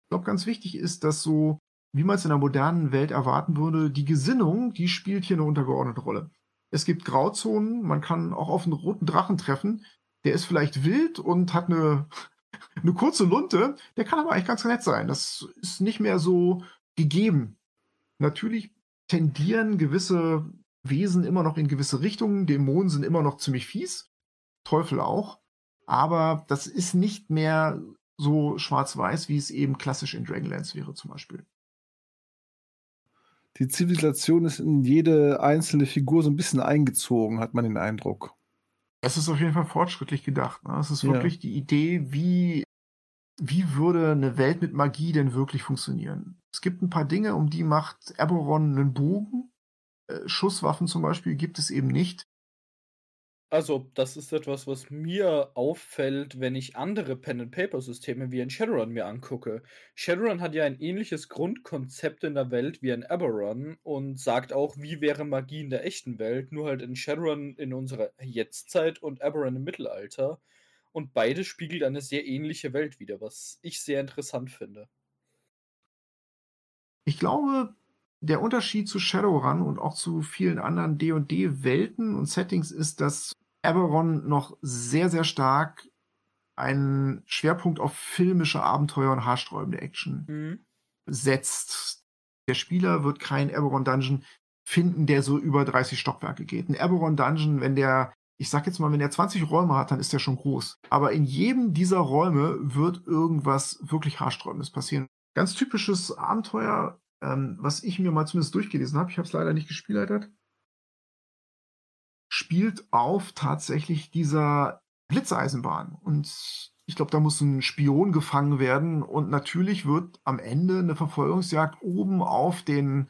Ich glaube, ganz wichtig ist, dass so, wie man es in der modernen Welt erwarten würde, die Gesinnung, die spielt hier eine untergeordnete Rolle. Es gibt Grauzonen, man kann auch auf einen roten Drachen treffen, der ist vielleicht wild und hat eine, [laughs] eine kurze Lunte, der kann aber eigentlich ganz nett sein. Das ist nicht mehr so gegeben. Natürlich tendieren gewisse Wesen immer noch in gewisse Richtungen, Dämonen sind immer noch ziemlich fies, Teufel auch aber das ist nicht mehr so schwarz-weiß, wie es eben klassisch in Dragonlance wäre zum Beispiel. Die Zivilisation ist in jede einzelne Figur so ein bisschen eingezogen, hat man den Eindruck. Es ist auf jeden Fall fortschrittlich gedacht. Ne? Es ist wirklich ja. die Idee, wie, wie würde eine Welt mit Magie denn wirklich funktionieren. Es gibt ein paar Dinge, um die macht Eberron einen Bogen. Äh, Schusswaffen zum Beispiel gibt es eben nicht. Also, das ist etwas, was mir auffällt, wenn ich andere Pen-and-Paper-Systeme wie ein Shadowrun mir angucke. Shadowrun hat ja ein ähnliches Grundkonzept in der Welt wie ein Eberrun und sagt auch, wie wäre Magie in der echten Welt, nur halt in Shadowrun in unserer Jetztzeit und Eberrun im Mittelalter. Und beides spiegelt eine sehr ähnliche Welt wider, was ich sehr interessant finde. Ich glaube, der Unterschied zu Shadowrun und auch zu vielen anderen D&D-Welten und Settings ist, dass Eberron noch sehr, sehr stark einen Schwerpunkt auf filmische Abenteuer und haarsträubende Action mhm. setzt. Der Spieler wird keinen Eberron Dungeon finden, der so über 30 Stockwerke geht. Ein Eberron Dungeon, wenn der, ich sag jetzt mal, wenn der 20 Räume hat, dann ist der schon groß. Aber in jedem dieser Räume wird irgendwas wirklich haarsträubendes passieren. Ganz typisches Abenteuer, ähm, was ich mir mal zumindest durchgelesen habe, ich habe es leider nicht gespielt, spielt auf tatsächlich dieser Blitzeisenbahn. Und ich glaube, da muss ein Spion gefangen werden. Und natürlich wird am Ende eine Verfolgungsjagd oben auf den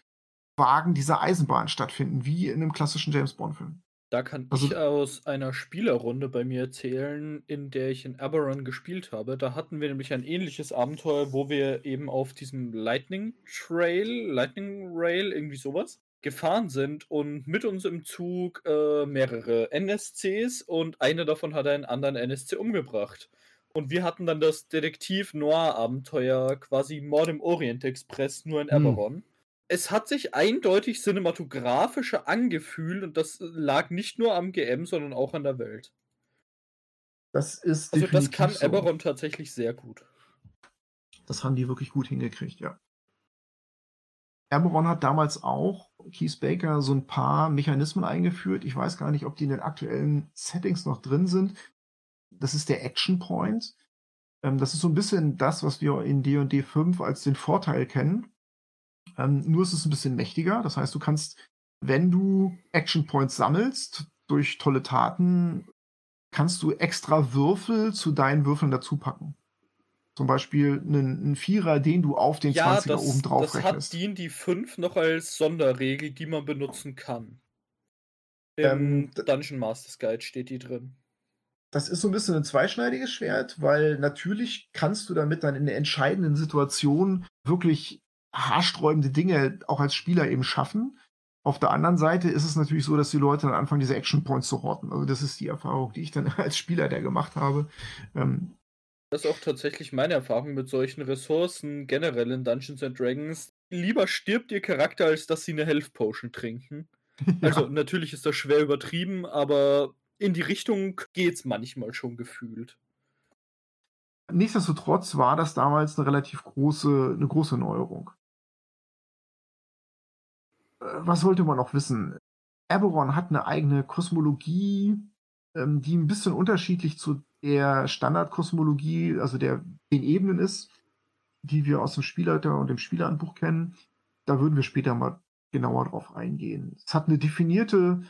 Wagen dieser Eisenbahn stattfinden, wie in einem klassischen James Bond-Film. Da kann also, ich aus einer Spielerrunde bei mir erzählen, in der ich in Aberon gespielt habe. Da hatten wir nämlich ein ähnliches Abenteuer, wo wir eben auf diesem Lightning Trail, Lightning Rail, irgendwie sowas, gefahren sind und mit uns im Zug äh, mehrere NSCs und eine davon hat einen anderen NSC umgebracht. Und wir hatten dann das Detektiv-Noir-Abenteuer, quasi Mord im Orient Express, nur in Eberron. Hm. Es hat sich eindeutig cinematografischer angefühlt und das lag nicht nur am GM, sondern auch an der Welt. Das ist Also das kann so. Eberron tatsächlich sehr gut. Das haben die wirklich gut hingekriegt, ja. Eberron hat damals auch, Keith Baker, so ein paar Mechanismen eingeführt. Ich weiß gar nicht, ob die in den aktuellen Settings noch drin sind. Das ist der Action Point. Ähm, das ist so ein bisschen das, was wir in D&D 5 als den Vorteil kennen. Ähm, nur ist es ein bisschen mächtiger. Das heißt, du kannst, wenn du Action Points sammelst, durch tolle Taten, kannst du extra Würfel zu deinen Würfeln dazu packen. Zum Beispiel einen, einen Vierer, den du auf den Ja, 20er das, oben drauf das rechnest. hat D&D 5 noch als Sonderregel, die man benutzen kann. Im Ähm, Dungeon Masters Guide steht die drin. Das ist so ein bisschen ein zweischneidiges Schwert, weil natürlich kannst du damit dann in der entscheidenden Situation wirklich haarsträubende Dinge auch als Spieler eben schaffen. Auf der anderen Seite ist es natürlich so, dass die Leute dann anfangen, diese Action Points zu horten. Also das ist die Erfahrung, die ich dann [laughs] als Spieler der gemacht habe. Ähm, Das ist auch tatsächlich meine Erfahrung mit solchen Ressourcen generell in Dungeons and Dragons. Lieber stirbt ihr Charakter, als dass sie eine Health Potion trinken. [laughs] Also natürlich ist das schwer übertrieben, aber in die Richtung geht's manchmal schon gefühlt. Nichtsdestotrotz war das damals eine relativ große, eine große Neuerung. Äh, Was sollte man noch wissen? Eberron hat eine eigene Kosmologie, ähm, die ein bisschen unterschiedlich zu der Standardkosmologie, also der den Ebenen ist, die wir aus dem Spielleiter und dem Spielerhandbuch kennen. Da würden wir später mal genauer drauf eingehen. Es hat eine definierte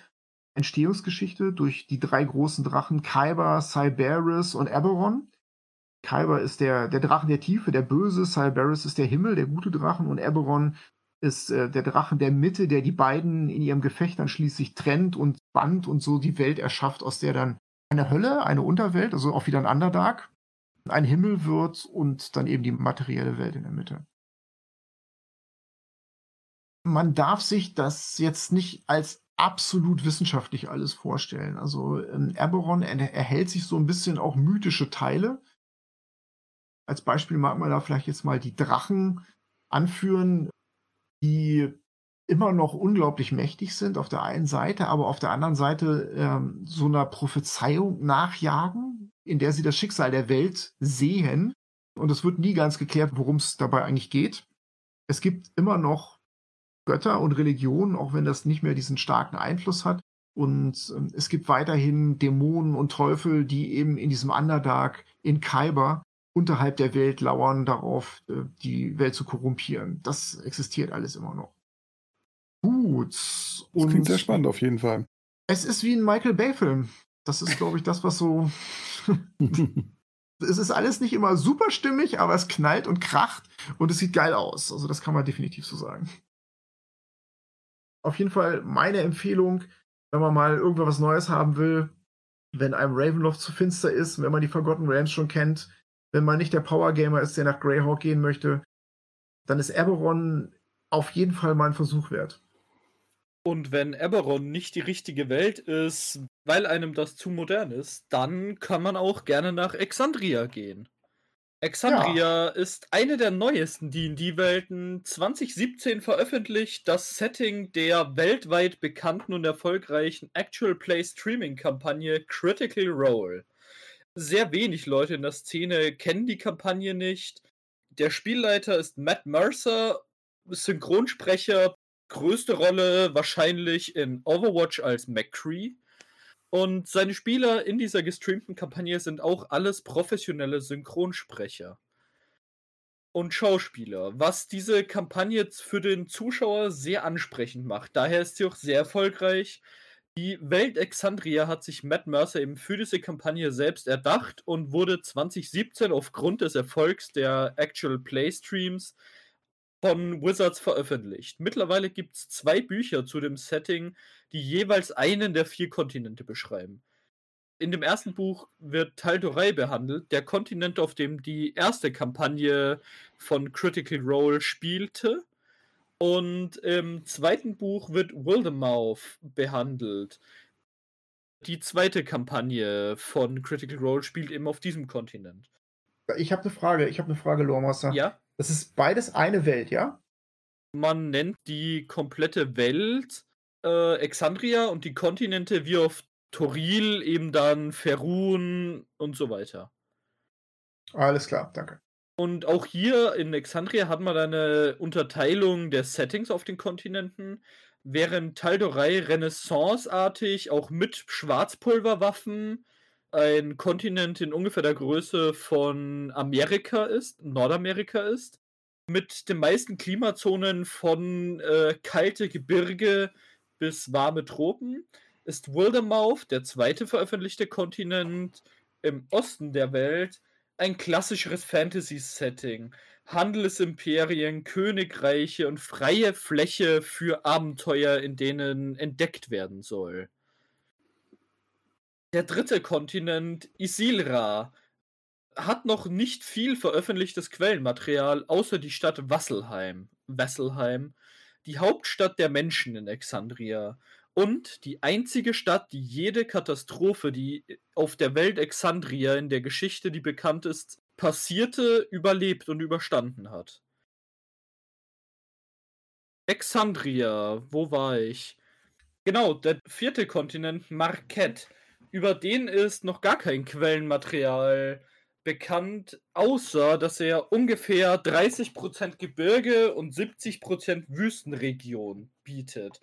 Entstehungsgeschichte durch die drei großen Drachen Kyber, Cyberus und Eberron. Kyber ist der, der Drachen der Tiefe, der Böse, Cyberus ist der Himmel, der gute Drachen und Eberron ist äh, der Drachen der Mitte, der die beiden in ihrem Gefecht dann schließlich trennt und band und so die Welt erschafft, aus der dann eine Hölle, eine Unterwelt, also auch wieder ein Underdark, ein Himmel wird und dann eben die materielle Welt in der Mitte. Man darf sich das jetzt nicht als absolut wissenschaftlich alles vorstellen. Also ähm, Eberron er, erhält sich so ein bisschen auch mythische Teile. Als Beispiel mag man da vielleicht jetzt mal die Drachen anführen, die immer noch unglaublich mächtig sind auf der einen Seite, aber auf der anderen Seite ähm, so einer Prophezeiung nachjagen, in der sie das Schicksal der Welt sehen. Und es wird nie ganz geklärt, worum es dabei eigentlich geht. Es gibt immer noch Götter und Religionen, auch wenn das nicht mehr diesen starken Einfluss hat. Und ähm, es gibt weiterhin Dämonen und Teufel, die eben in diesem Underdark in Khyber unterhalb der Welt lauern, darauf äh, die Welt zu korrumpieren. Das existiert alles immer noch. Gut. Das klingt sehr spannend auf jeden Fall. Es ist wie ein Michael Bay-Film. Das ist, glaube ich, das, was so. [laughs] es ist alles nicht immer super stimmig, aber es knallt und kracht und es sieht geil aus. Also, das kann man definitiv so sagen. Auf jeden Fall meine Empfehlung, wenn man mal irgendwas Neues haben will, wenn einem Ravenloft zu finster ist, wenn man die Forgotten Realms schon kennt, wenn man nicht der Power Gamer ist, der nach Greyhawk gehen möchte, dann ist Eberron auf jeden Fall mal ein Versuch wert. Und wenn Eberron nicht die richtige Welt ist, weil einem das zu modern ist, dann kann man auch gerne nach Exandria gehen. Exandria ist eine der neuesten D&D-Welten, 2017 veröffentlicht, das Setting der weltweit bekannten und erfolgreichen Actual Play Streaming-Kampagne Critical Role. Sehr wenig Leute in der Szene kennen die Kampagne nicht. Der Spielleiter ist Matt Mercer, Synchronsprecher, größte Rolle wahrscheinlich in Overwatch als McCree. Und seine Spieler in dieser gestreamten Kampagne sind auch alles professionelle Synchronsprecher und Schauspieler, was diese Kampagne für den Zuschauer sehr ansprechend macht. Daher ist sie auch sehr erfolgreich. Die Welt Exandria hat sich Matt Mercer eben für diese Kampagne selbst erdacht und wurde 2017 aufgrund des Erfolgs der Actual Play Streams von Wizards veröffentlicht. Mittlerweile gibt es zwei Bücher zu dem Setting, die jeweils einen der vier Kontinente beschreiben. In dem ersten Buch wird Tal'Dorei behandelt, der Kontinent, auf dem die erste Kampagne von Critical Role spielte. Und im zweiten Buch wird Wildermouth behandelt. Die zweite Kampagne von Critical Role spielt eben auf diesem Kontinent. Ich habe eine Frage, ich habe eine Frage, Lormaster. Ja, Das ist beides eine Welt, ja? man nennt die komplette Welt äh, Exandria und die Kontinente wie auf Toril eben dann Ferun und so weiter. Alles klar, danke. Und auch hier in Exandria hat man eine Unterteilung der Settings auf den Kontinenten, während Tal'Dorei renaissanceartig auch mit Schwarzpulverwaffen ein Kontinent in ungefähr der Größe von Amerika ist, Nordamerika ist, mit den meisten Klimazonen von äh, kalte Gebirge bis warme Tropen, ist Wildermouth, der zweite veröffentlichte Kontinent im Osten der Welt, ein klassischeres Fantasy-Setting. Handelsimperien, Königreiche und freie Fläche für Abenteuer, in denen entdeckt werden soll. Der dritte Kontinent, Isilra, hat noch nicht viel veröffentlichtes Quellenmaterial, außer die Stadt Wasselheim, Wesselheim, die Hauptstadt der Menschen in Exandria und die einzige Stadt, die jede Katastrophe, die auf der Welt Exandria in der Geschichte, die bekannt ist, passierte, überlebt und überstanden hat. Exandria, wo war ich? Genau, der vierte Kontinent, Marquette. Über den ist noch gar kein Quellenmaterial bekannt, außer dass er ungefähr 30% Gebirge und 70% Wüstenregion bietet.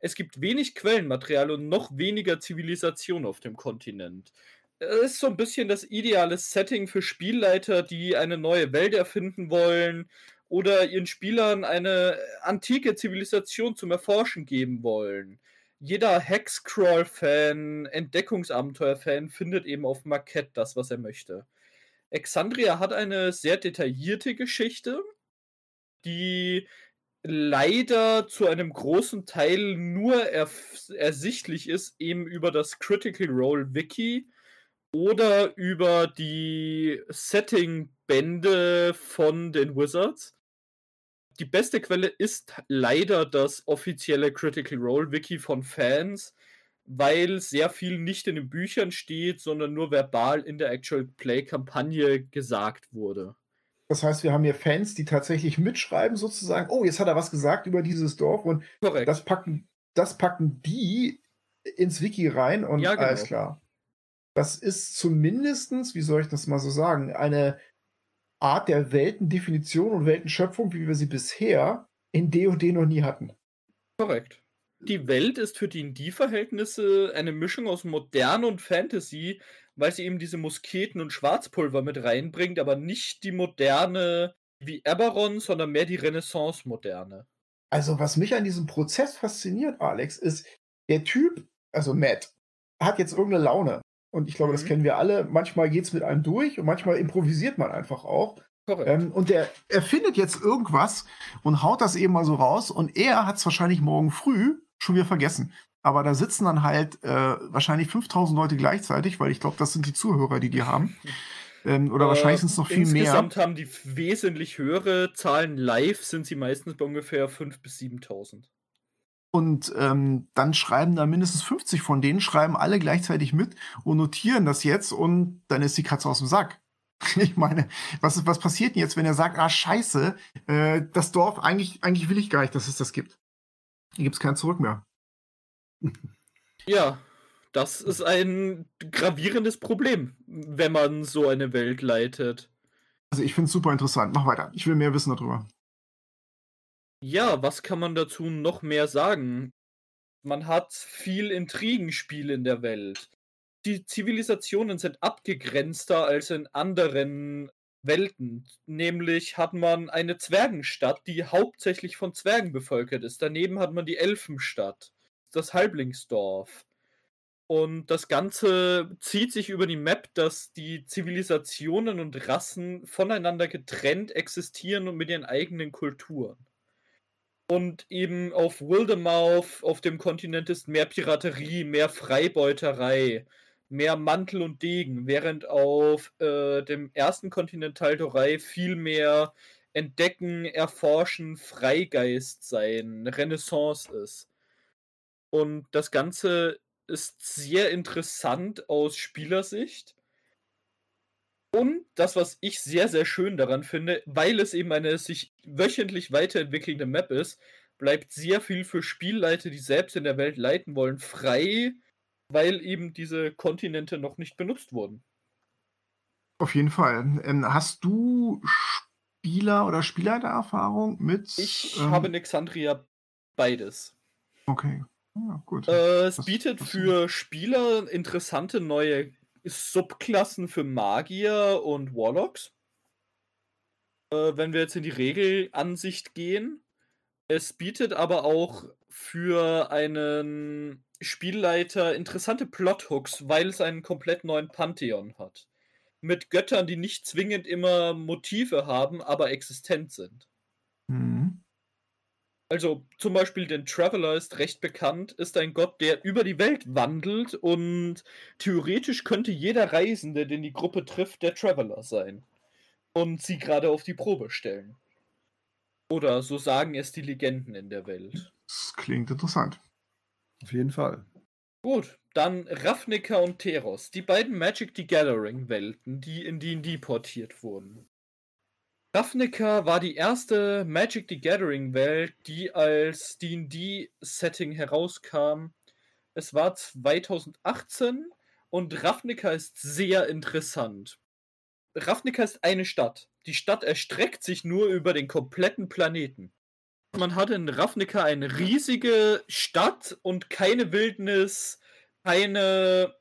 Es gibt wenig Quellenmaterial und noch weniger Zivilisation auf dem Kontinent. Es ist so ein bisschen das ideale Setting für Spielleiter, die eine neue Welt erfinden wollen oder ihren Spielern eine antike Zivilisation zum Erforschen geben wollen. Jeder Hexcrawl-Fan, Entdeckungsabenteuer-Fan findet eben auf Marquette das, was er möchte. Exandria hat eine sehr detaillierte Geschichte, die leider zu einem großen Teil nur ersichtlich ist, eben über das Critical Role Wiki oder über die Setting-Bände von den Wizards. Die beste Quelle ist leider das offizielle Critical Role Wiki von Fans, weil sehr viel nicht in den Büchern steht, sondern nur verbal in der Actual Play-Kampagne gesagt wurde. Das heißt, wir haben hier Fans, die tatsächlich mitschreiben, sozusagen, oh, jetzt hat er was gesagt über dieses Dorf und Korrekt. das packen, das packen die ins Wiki rein und ja, genau. alles klar. Das ist zumindestens, wie soll ich das mal so sagen, eine Art der Weltendefinition und Weltenschöpfung, wie wir sie bisher in D&D noch nie hatten. Korrekt. Die Welt ist für D&D-Verhältnisse eine Mischung aus Moderne und Fantasy, weil sie eben diese Musketen und Schwarzpulver mit reinbringt, aber nicht die moderne wie Eberron, sondern mehr die Renaissance-Moderne. Also, was mich an diesem Prozess fasziniert, Alex, ist, der Typ, also Matt, hat jetzt irgendeine Laune. Und ich glaube, mhm. das kennen wir alle. Manchmal geht es mit einem durch und manchmal improvisiert man einfach auch. Ähm, und der erfindet jetzt irgendwas und haut das eben mal so raus. Und er hat es wahrscheinlich morgen früh schon wieder vergessen. Aber da sitzen dann halt äh, wahrscheinlich 5000 Leute gleichzeitig, weil ich glaube, das sind die Zuhörer, die die haben. Ähm, oder äh, wahrscheinlich sind es noch viel insgesamt mehr. Insgesamt haben die wesentlich höhere Zahlen. Live sind sie meistens bei ungefähr 5.000 bis 7.000. Und ähm, dann schreiben da mindestens 50 von denen, schreiben alle gleichzeitig mit und notieren das jetzt und dann ist die Katze aus dem Sack. [laughs] Ich meine, was, was passiert denn jetzt, wenn er sagt, ah scheiße, äh, das Dorf, eigentlich, eigentlich will ich gar nicht, dass es das gibt. Hier gibt es kein Zurück mehr. [laughs] Ja, das ist ein gravierendes Problem, wenn man so eine Welt leitet. Also ich finde es super interessant. Mach weiter. Ich will mehr wissen darüber. Ja, was kann man dazu noch mehr sagen? Man hat viel Intrigenspiel in der Welt. Die Zivilisationen sind abgegrenzter als in anderen Welten. Nämlich hat man eine Zwergenstadt, die hauptsächlich von Zwergen bevölkert ist. Daneben hat man die Elfenstadt das Halblingsdorf. Und das Ganze zieht sich über die Map, dass die Zivilisationen und Rassen voneinander getrennt existieren und mit ihren eigenen Kulturen. Und eben auf Wildermouth, auf dem Kontinent ist mehr Piraterie, mehr Freibeuterei, mehr Mantel und Degen, während auf äh, dem ersten Kontinent Taldorei viel mehr Entdecken, Erforschen, Freigeist sein, Renaissance ist. Und das Ganze ist sehr interessant aus Spielersicht. Und das, was ich sehr, sehr schön daran finde, weil es eben eine sich wöchentlich weiterentwickelnde Map ist, bleibt sehr viel für Spielleiter, die selbst in der Welt leiten wollen, frei, weil eben diese Kontinente noch nicht benutzt wurden. Auf jeden Fall. Ähm, hast du Spieler- oder Spielleitererfahrung mit. Ich ähm, habe in Exandria beides. Okay. Ja, gut. Äh, es Das- bietet das- für Spieler interessante neue Subklassen für Magier und Warlocks. Äh, wenn wir jetzt in die Regelansicht gehen. Es bietet aber auch für einen Spielleiter interessante Plothooks, weil es einen komplett neuen Pantheon hat. Mit Göttern, die nicht zwingend immer Motive haben, aber existent sind. Mhm. Also zum Beispiel den Traveler ist recht bekannt, ist ein Gott, der über die Welt wandelt und theoretisch könnte jeder Reisende, den die Gruppe trifft, der Traveler sein. Und sie gerade auf die Probe stellen. Oder so sagen es die Legenden in der Welt. Das klingt interessant. Auf jeden Fall. Gut, dann Ravnica und Teros, die beiden Magic the Gathering Welten, die in D&D portiert wurden. Ravnica war die erste Magic the Gathering Welt, die als D&D Setting herauskam. Es war 2018 und Ravnica ist sehr interessant. Ravnica ist eine Stadt. Die Stadt erstreckt sich nur über den kompletten Planeten. Man hat in Ravnica eine riesige Stadt und keine Wildnis, keine,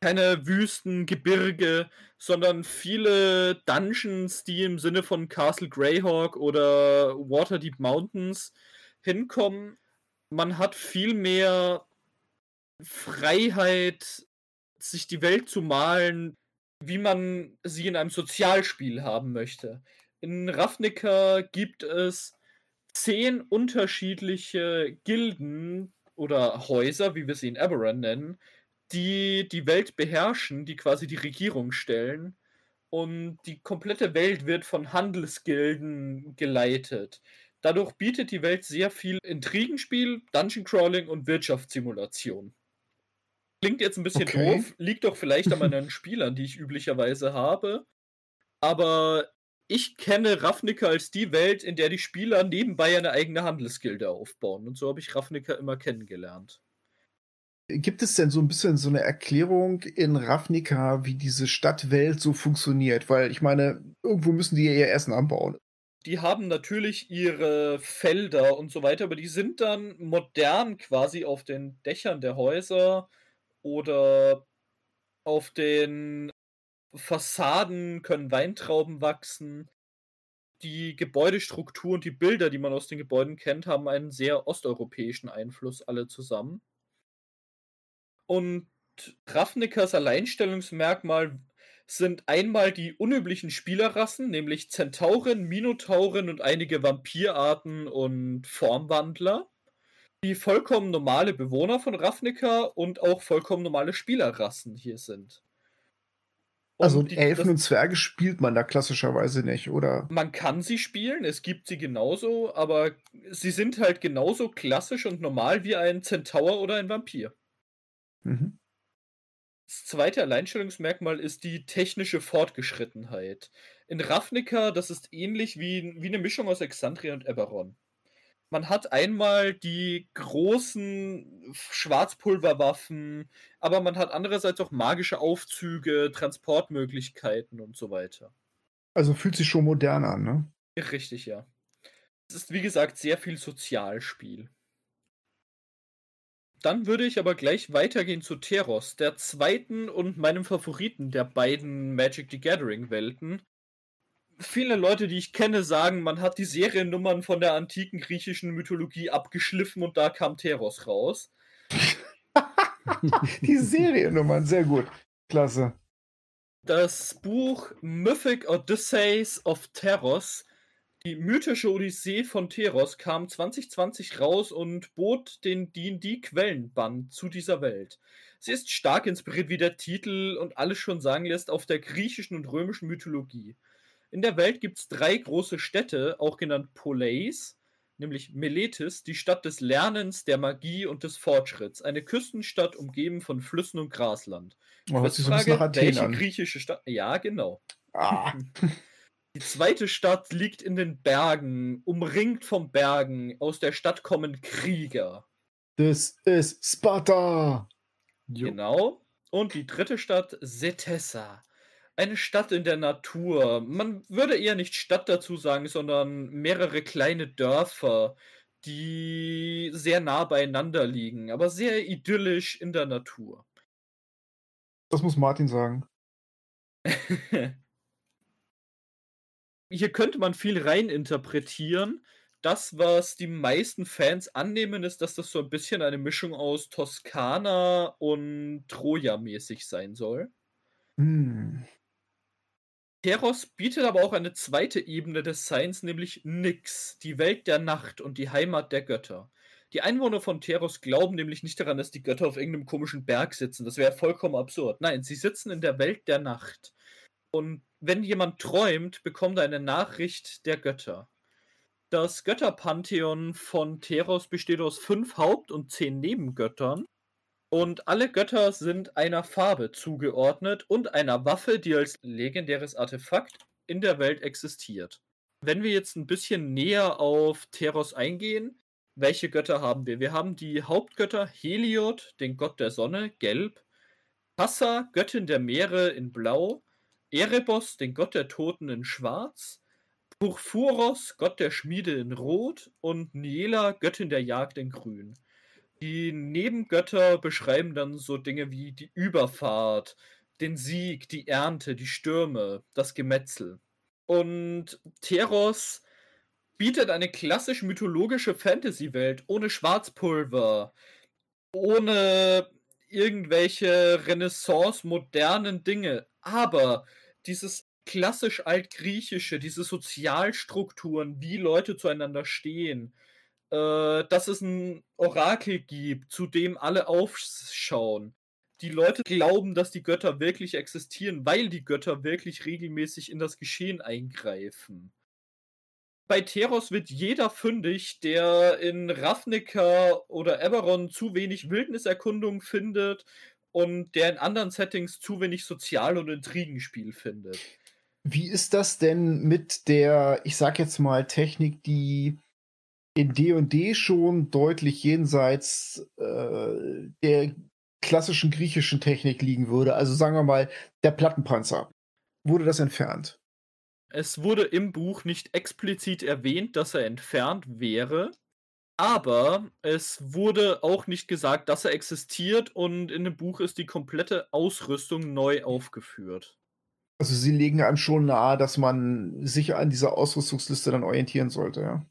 keine Wüsten, Gebirge, sondern viele Dungeons, die im Sinne von Castle Greyhawk oder Waterdeep Mountains hinkommen. Man hat viel mehr Freiheit, sich die Welt zu malen, wie man sie in einem Sozialspiel haben möchte. In Ravnica gibt es zehn unterschiedliche Gilden oder Häuser, wie wir sie in Eberron nennen, die die Welt beherrschen, die quasi die Regierung stellen. Und die komplette Welt wird von Handelsgilden geleitet. Dadurch bietet die Welt sehr viel Intrigenspiel, Dungeon Crawling und Wirtschaftssimulation. Klingt jetzt ein bisschen Okay. doof, liegt doch vielleicht an meinen [laughs] Spielern, die ich üblicherweise habe. Aber ich kenne Ravnica als die Welt, in der die Spieler nebenbei eine eigene Handelsgilde aufbauen. Und so habe ich Ravnica immer kennengelernt. Gibt es denn so ein bisschen so eine Erklärung in Ravnica, wie diese Stadtwelt so funktioniert? Weil ich meine, irgendwo müssen die ja ihr Essen anbauen. Die haben natürlich ihre Felder und so weiter, aber die sind dann modern quasi auf den Dächern der Häuser oder auf den Fassaden können Weintrauben wachsen. Die Gebäudestruktur und die Bilder, die man aus den Gebäuden kennt, haben einen sehr osteuropäischen Einfluss alle zusammen. Und Ravnikas Alleinstellungsmerkmal sind einmal die unüblichen Spielerrassen, nämlich Zentauren, Minotauren und einige Vampirarten und Formwandler. Die vollkommen normale Bewohner von Ravnica und auch vollkommen normale Spielerrassen hier sind. Also Und die- Elfen das- und Zwerge spielt man da klassischerweise nicht, oder? man kann sie spielen, es gibt sie genauso, aber sie sind halt genauso klassisch und normal wie ein Zentaur oder ein Vampir. Mhm. Das zweite Alleinstellungsmerkmal ist die technische Fortgeschrittenheit. In Ravnica, das ist ähnlich wie, wie eine Mischung aus Exandria und Eberron. Man hat einmal die großen Schwarzpulverwaffen, aber man hat andererseits auch magische Aufzüge, Transportmöglichkeiten und so weiter. Also fühlt sich schon modern an, ne? Richtig, ja. Es ist wie gesagt sehr viel Sozialspiel. Dann würde ich aber gleich weitergehen zu Teros, der zweiten und meinem Favoriten der beiden Magic the Gathering Welten. Viele Leute, die ich kenne, sagen, man hat die Seriennummern von der antiken griechischen Mythologie abgeschliffen und da kam Teros raus. [laughs] Die Seriennummern, sehr gut. Klasse. Das Buch Mythic Odysseys of Teros, die mythische Odyssee von Teros, kam 2020 raus und bot den D&D-Quellenband zu dieser Welt. Sie ist stark inspiriert, wie der Titel und alles schon sagen lässt, auf der griechischen und römischen Mythologie. In der Welt gibt es drei große Städte, auch genannt Poleis, nämlich Meletis, die Stadt des Lernens, der Magie und des Fortschritts, eine Küstenstadt umgeben von Flüssen und Grasland. Oh, so ein bisschen nach Frage, Athen welche an. griechische Stadt? Ja, genau. Ah, [laughs] Die zweite Stadt liegt in den Bergen, umringt von Bergen. Aus der Stadt kommen Krieger. das ist Sparta. Jo. Genau. Und die dritte Stadt, Setessa. eine Stadt in der Natur. Man würde eher nicht Stadt dazu sagen, sondern mehrere kleine Dörfer, die sehr nah beieinander liegen, aber sehr idyllisch in der Natur. Das muss Martin sagen. [laughs] Hier könnte man viel reininterpretieren. Das, was die meisten Fans annehmen, ist, dass das so ein bisschen eine Mischung aus Toskana und Troja mäßig sein soll. Hm. Teros bietet aber auch eine zweite Ebene des Seins, nämlich Nix, die Welt der Nacht und die Heimat der Götter. Die Einwohner von Teros glauben nämlich nicht daran, dass die Götter auf irgendeinem komischen Berg sitzen. Das wäre vollkommen absurd. Nein, sie sitzen in der Welt der Nacht. Und wenn jemand träumt, bekommt er eine Nachricht der Götter. Das Götterpantheon von Teros besteht aus fünf Haupt- und zehn Nebengöttern. Und alle Götter sind einer Farbe zugeordnet und einer Waffe, die als legendäres Artefakt in der Welt existiert. Wenn wir jetzt ein bisschen näher auf Teros eingehen, welche Götter haben wir? Wir haben die Hauptgötter Heliod, den Gott der Sonne, gelb, Passa, Göttin der Meere in blau, Erebos, den Gott der Toten in schwarz, Purphuros, Gott der Schmiede in rot und Niela, Göttin der Jagd in grün. Die Nebengötter beschreiben dann so Dinge wie die Überfahrt, den Sieg, die Ernte, die Stürme, das Gemetzel. Und Teros bietet eine klassisch mythologische Fantasy-Welt ohne Schwarzpulver, ohne irgendwelche Renaissance-modernen Dinge. Aber dieses klassisch altgriechische, diese Sozialstrukturen, wie Leute zueinander stehen, äh, dass es ein Orakel gibt, zu dem alle aufschauen. Die Leute glauben, dass die Götter wirklich existieren, weil die Götter wirklich regelmäßig in das Geschehen eingreifen. Bei Teros wird jeder fündig, der in Ravnica oder Eberron zu wenig Wildniserkundung findet und der in anderen Settings zu wenig Sozial- und Intrigenspiel findet. Wie ist das denn mit der, ich sag jetzt mal, Technik, die in D&D schon deutlich jenseits äh, der klassischen griechischen Technik liegen würde? Also sagen wir mal, der Plattenpanzer. Wurde das entfernt? Es wurde im Buch nicht explizit erwähnt, dass er entfernt wäre, aber es wurde auch nicht gesagt, dass er existiert und in dem Buch ist die komplette Ausrüstung neu aufgeführt. Also sie legen einem schon nahe, dass man sich an dieser Ausrüstungsliste dann orientieren sollte, ja.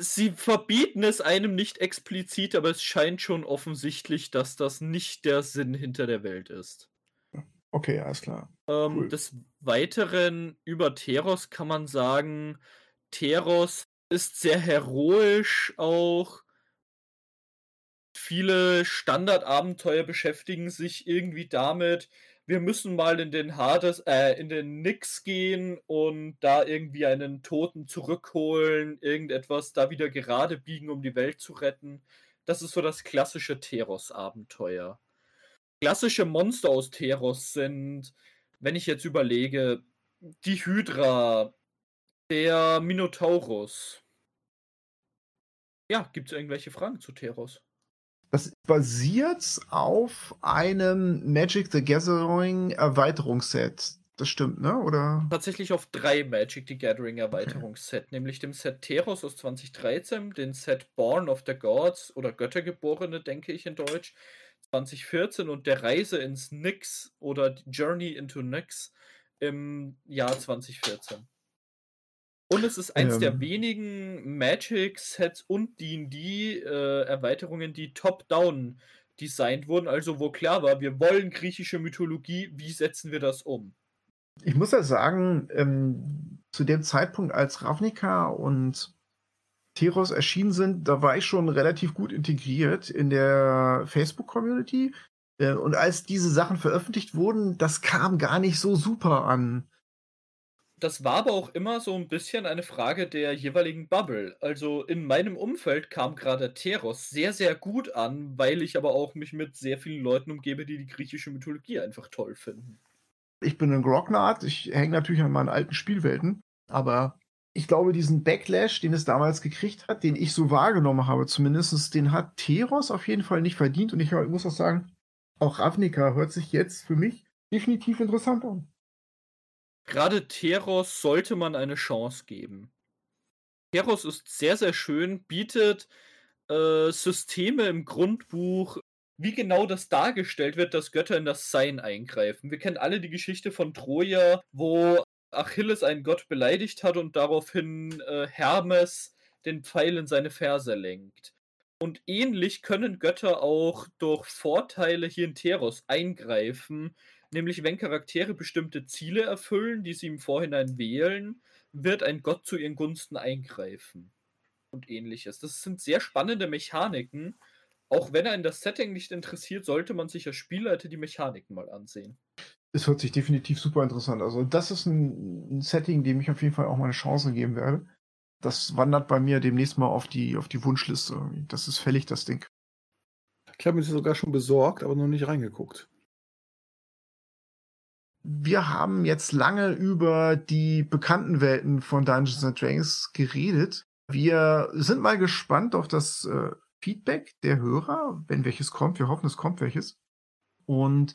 Sie verbieten es einem nicht explizit, aber es scheint schon offensichtlich, dass das nicht der Sinn hinter der Welt ist. Okay, alles klar. Ähm, Cool. Des Weiteren über Teros kann man sagen, Teros ist sehr heroisch auch. Viele Standardabenteuer beschäftigen sich irgendwie damit, wir müssen mal in den Hades, äh, in den Nix gehen und da irgendwie einen Toten zurückholen, irgendetwas da wieder gerade biegen, um die Welt zu retten. Das ist so das klassische Teros-Abenteuer. Klassische Monster aus Teros sind, wenn ich jetzt überlege, die Hydra, der Minotaurus. Ja, gibt es irgendwelche Fragen zu Teros? Das basiert auf einem Magic the Gathering Erweiterungsset. Das stimmt, ne? Oder? Tatsächlich auf drei Magic the Gathering Erweiterungsset, nämlich dem Set Teros aus 2013, den Set Born of the Gods oder Göttergeborene, denke ich in Deutsch, 2014 und der Reise ins Nix oder Journey into Nix im Jahr 2014. Und es ist eins der Ähm. wenigen Magic-Sets und D&D-Erweiterungen, die top-down designt wurden, also wo klar war, wir wollen griechische Mythologie, wie setzen wir das um? Ich muss ja sagen, ähm, zu dem Zeitpunkt, als Ravnica und Teros erschienen sind, da war ich schon relativ gut integriert in der Facebook-Community. Äh, und als diese Sachen veröffentlicht wurden, das kam gar nicht so super an. Das war aber auch immer so ein bisschen eine Frage der jeweiligen Bubble. Also in meinem Umfeld kam gerade Teros sehr, sehr gut an, weil ich aber auch mich mit sehr vielen Leuten umgebe, die die griechische Mythologie einfach toll finden. Ich bin ein Grognard, ich hänge natürlich an meinen alten Spielwelten, aber ich glaube, diesen Backlash, den es damals gekriegt hat, den ich so wahrgenommen habe, zumindest, den hat Teros auf jeden Fall nicht verdient. Und ich muss auch sagen, auch Ravnica hört sich jetzt für mich definitiv interessant an. Gerade Teros sollte man eine Chance geben. Teros ist sehr, sehr schön, bietet äh, Systeme im Grundbuch, wie genau das dargestellt wird, dass Götter in das Sein eingreifen. Wir kennen alle die Geschichte von Troja, wo Achilles einen Gott beleidigt hat und daraufhin äh, Hermes den Pfeil in seine Ferse lenkt. Und ähnlich können Götter auch durch Vorteile hier in Teros eingreifen, nämlich wenn Charaktere bestimmte Ziele erfüllen, die sie im Vorhinein wählen, wird ein Gott zu ihren Gunsten eingreifen. Und ähnliches. Das sind sehr spannende Mechaniken. Auch wenn einen das Setting nicht interessiert, sollte man sich als Spielleiter die Mechaniken mal ansehen. Es hört sich definitiv super interessant. Also, das ist ein, ein Setting, dem ich auf jeden Fall auch mal eine Chance geben werde. Das wandert bei mir demnächst mal auf die, auf die Wunschliste. Das ist fällig, das Ding. Ich habe mir das sogar schon besorgt, aber noch nicht reingeguckt. Wir haben jetzt lange über die bekannten Welten von Dungeons and Dragons geredet. Wir sind mal gespannt auf das äh, Feedback der Hörer, wenn welches kommt. Wir hoffen, es kommt welches. Und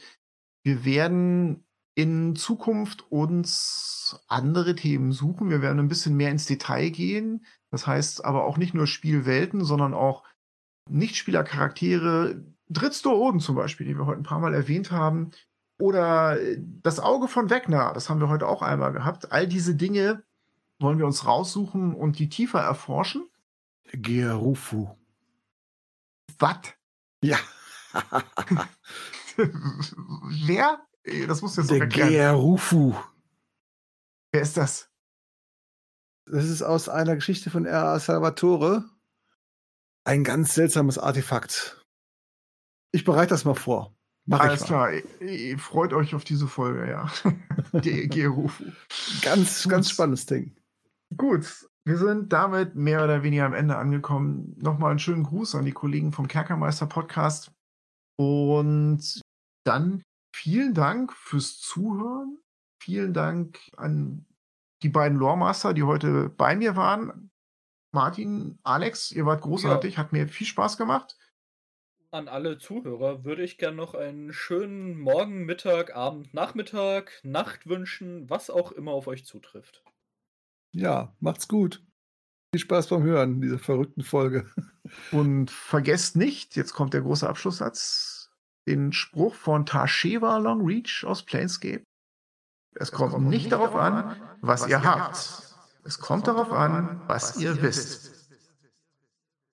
wir werden in Zukunft uns andere Themen suchen. Wir werden ein bisschen mehr ins Detail gehen. Das heißt aber auch nicht nur Spielwelten, sondern auch Nichtspielercharaktere. Drittstore Oden zum Beispiel, die wir heute ein paar Mal erwähnt haben. Oder das Auge von Wegner, das haben wir heute auch einmal gehabt. All diese Dinge wollen wir uns raussuchen und die tiefer erforschen. Gerufu. Was? Ja. [laughs] Wer? Das muss jetzt Der Gerufu. Wer ist das? Das ist aus einer Geschichte von R.A. Salvatore. Ein ganz seltsames Artefakt. Ich bereite das mal vor. Mach Alles klar. Ihr freut euch auf diese Folge, ja. [laughs] Der Gerufu. Ganz, ganz spannendes Ding. Gut, wir sind damit mehr oder weniger am Ende angekommen. Nochmal einen schönen Gruß an die Kollegen vom Kerkermeister Podcast. Und dann vielen Dank fürs Zuhören. Vielen Dank an die beiden Loremaster, die heute bei mir waren. Martin, Alex, ihr wart großartig, ja. hat mir viel Spaß gemacht. An alle Zuhörer würde ich gerne noch einen schönen Morgen, Mittag, Abend, Nachmittag, Nacht wünschen, was auch immer auf euch zutrifft. Ja, macht's gut. Viel Spaß beim Hören dieser verrückten Folge. [laughs] Und vergesst nicht, jetzt kommt der große Abschlusssatz, den Spruch von Tasheva Longreach aus Planescape. Es, es kommt, kommt, nicht darauf an, was, was ihr habt. habt. Es kommt darauf an, was ihr wisst.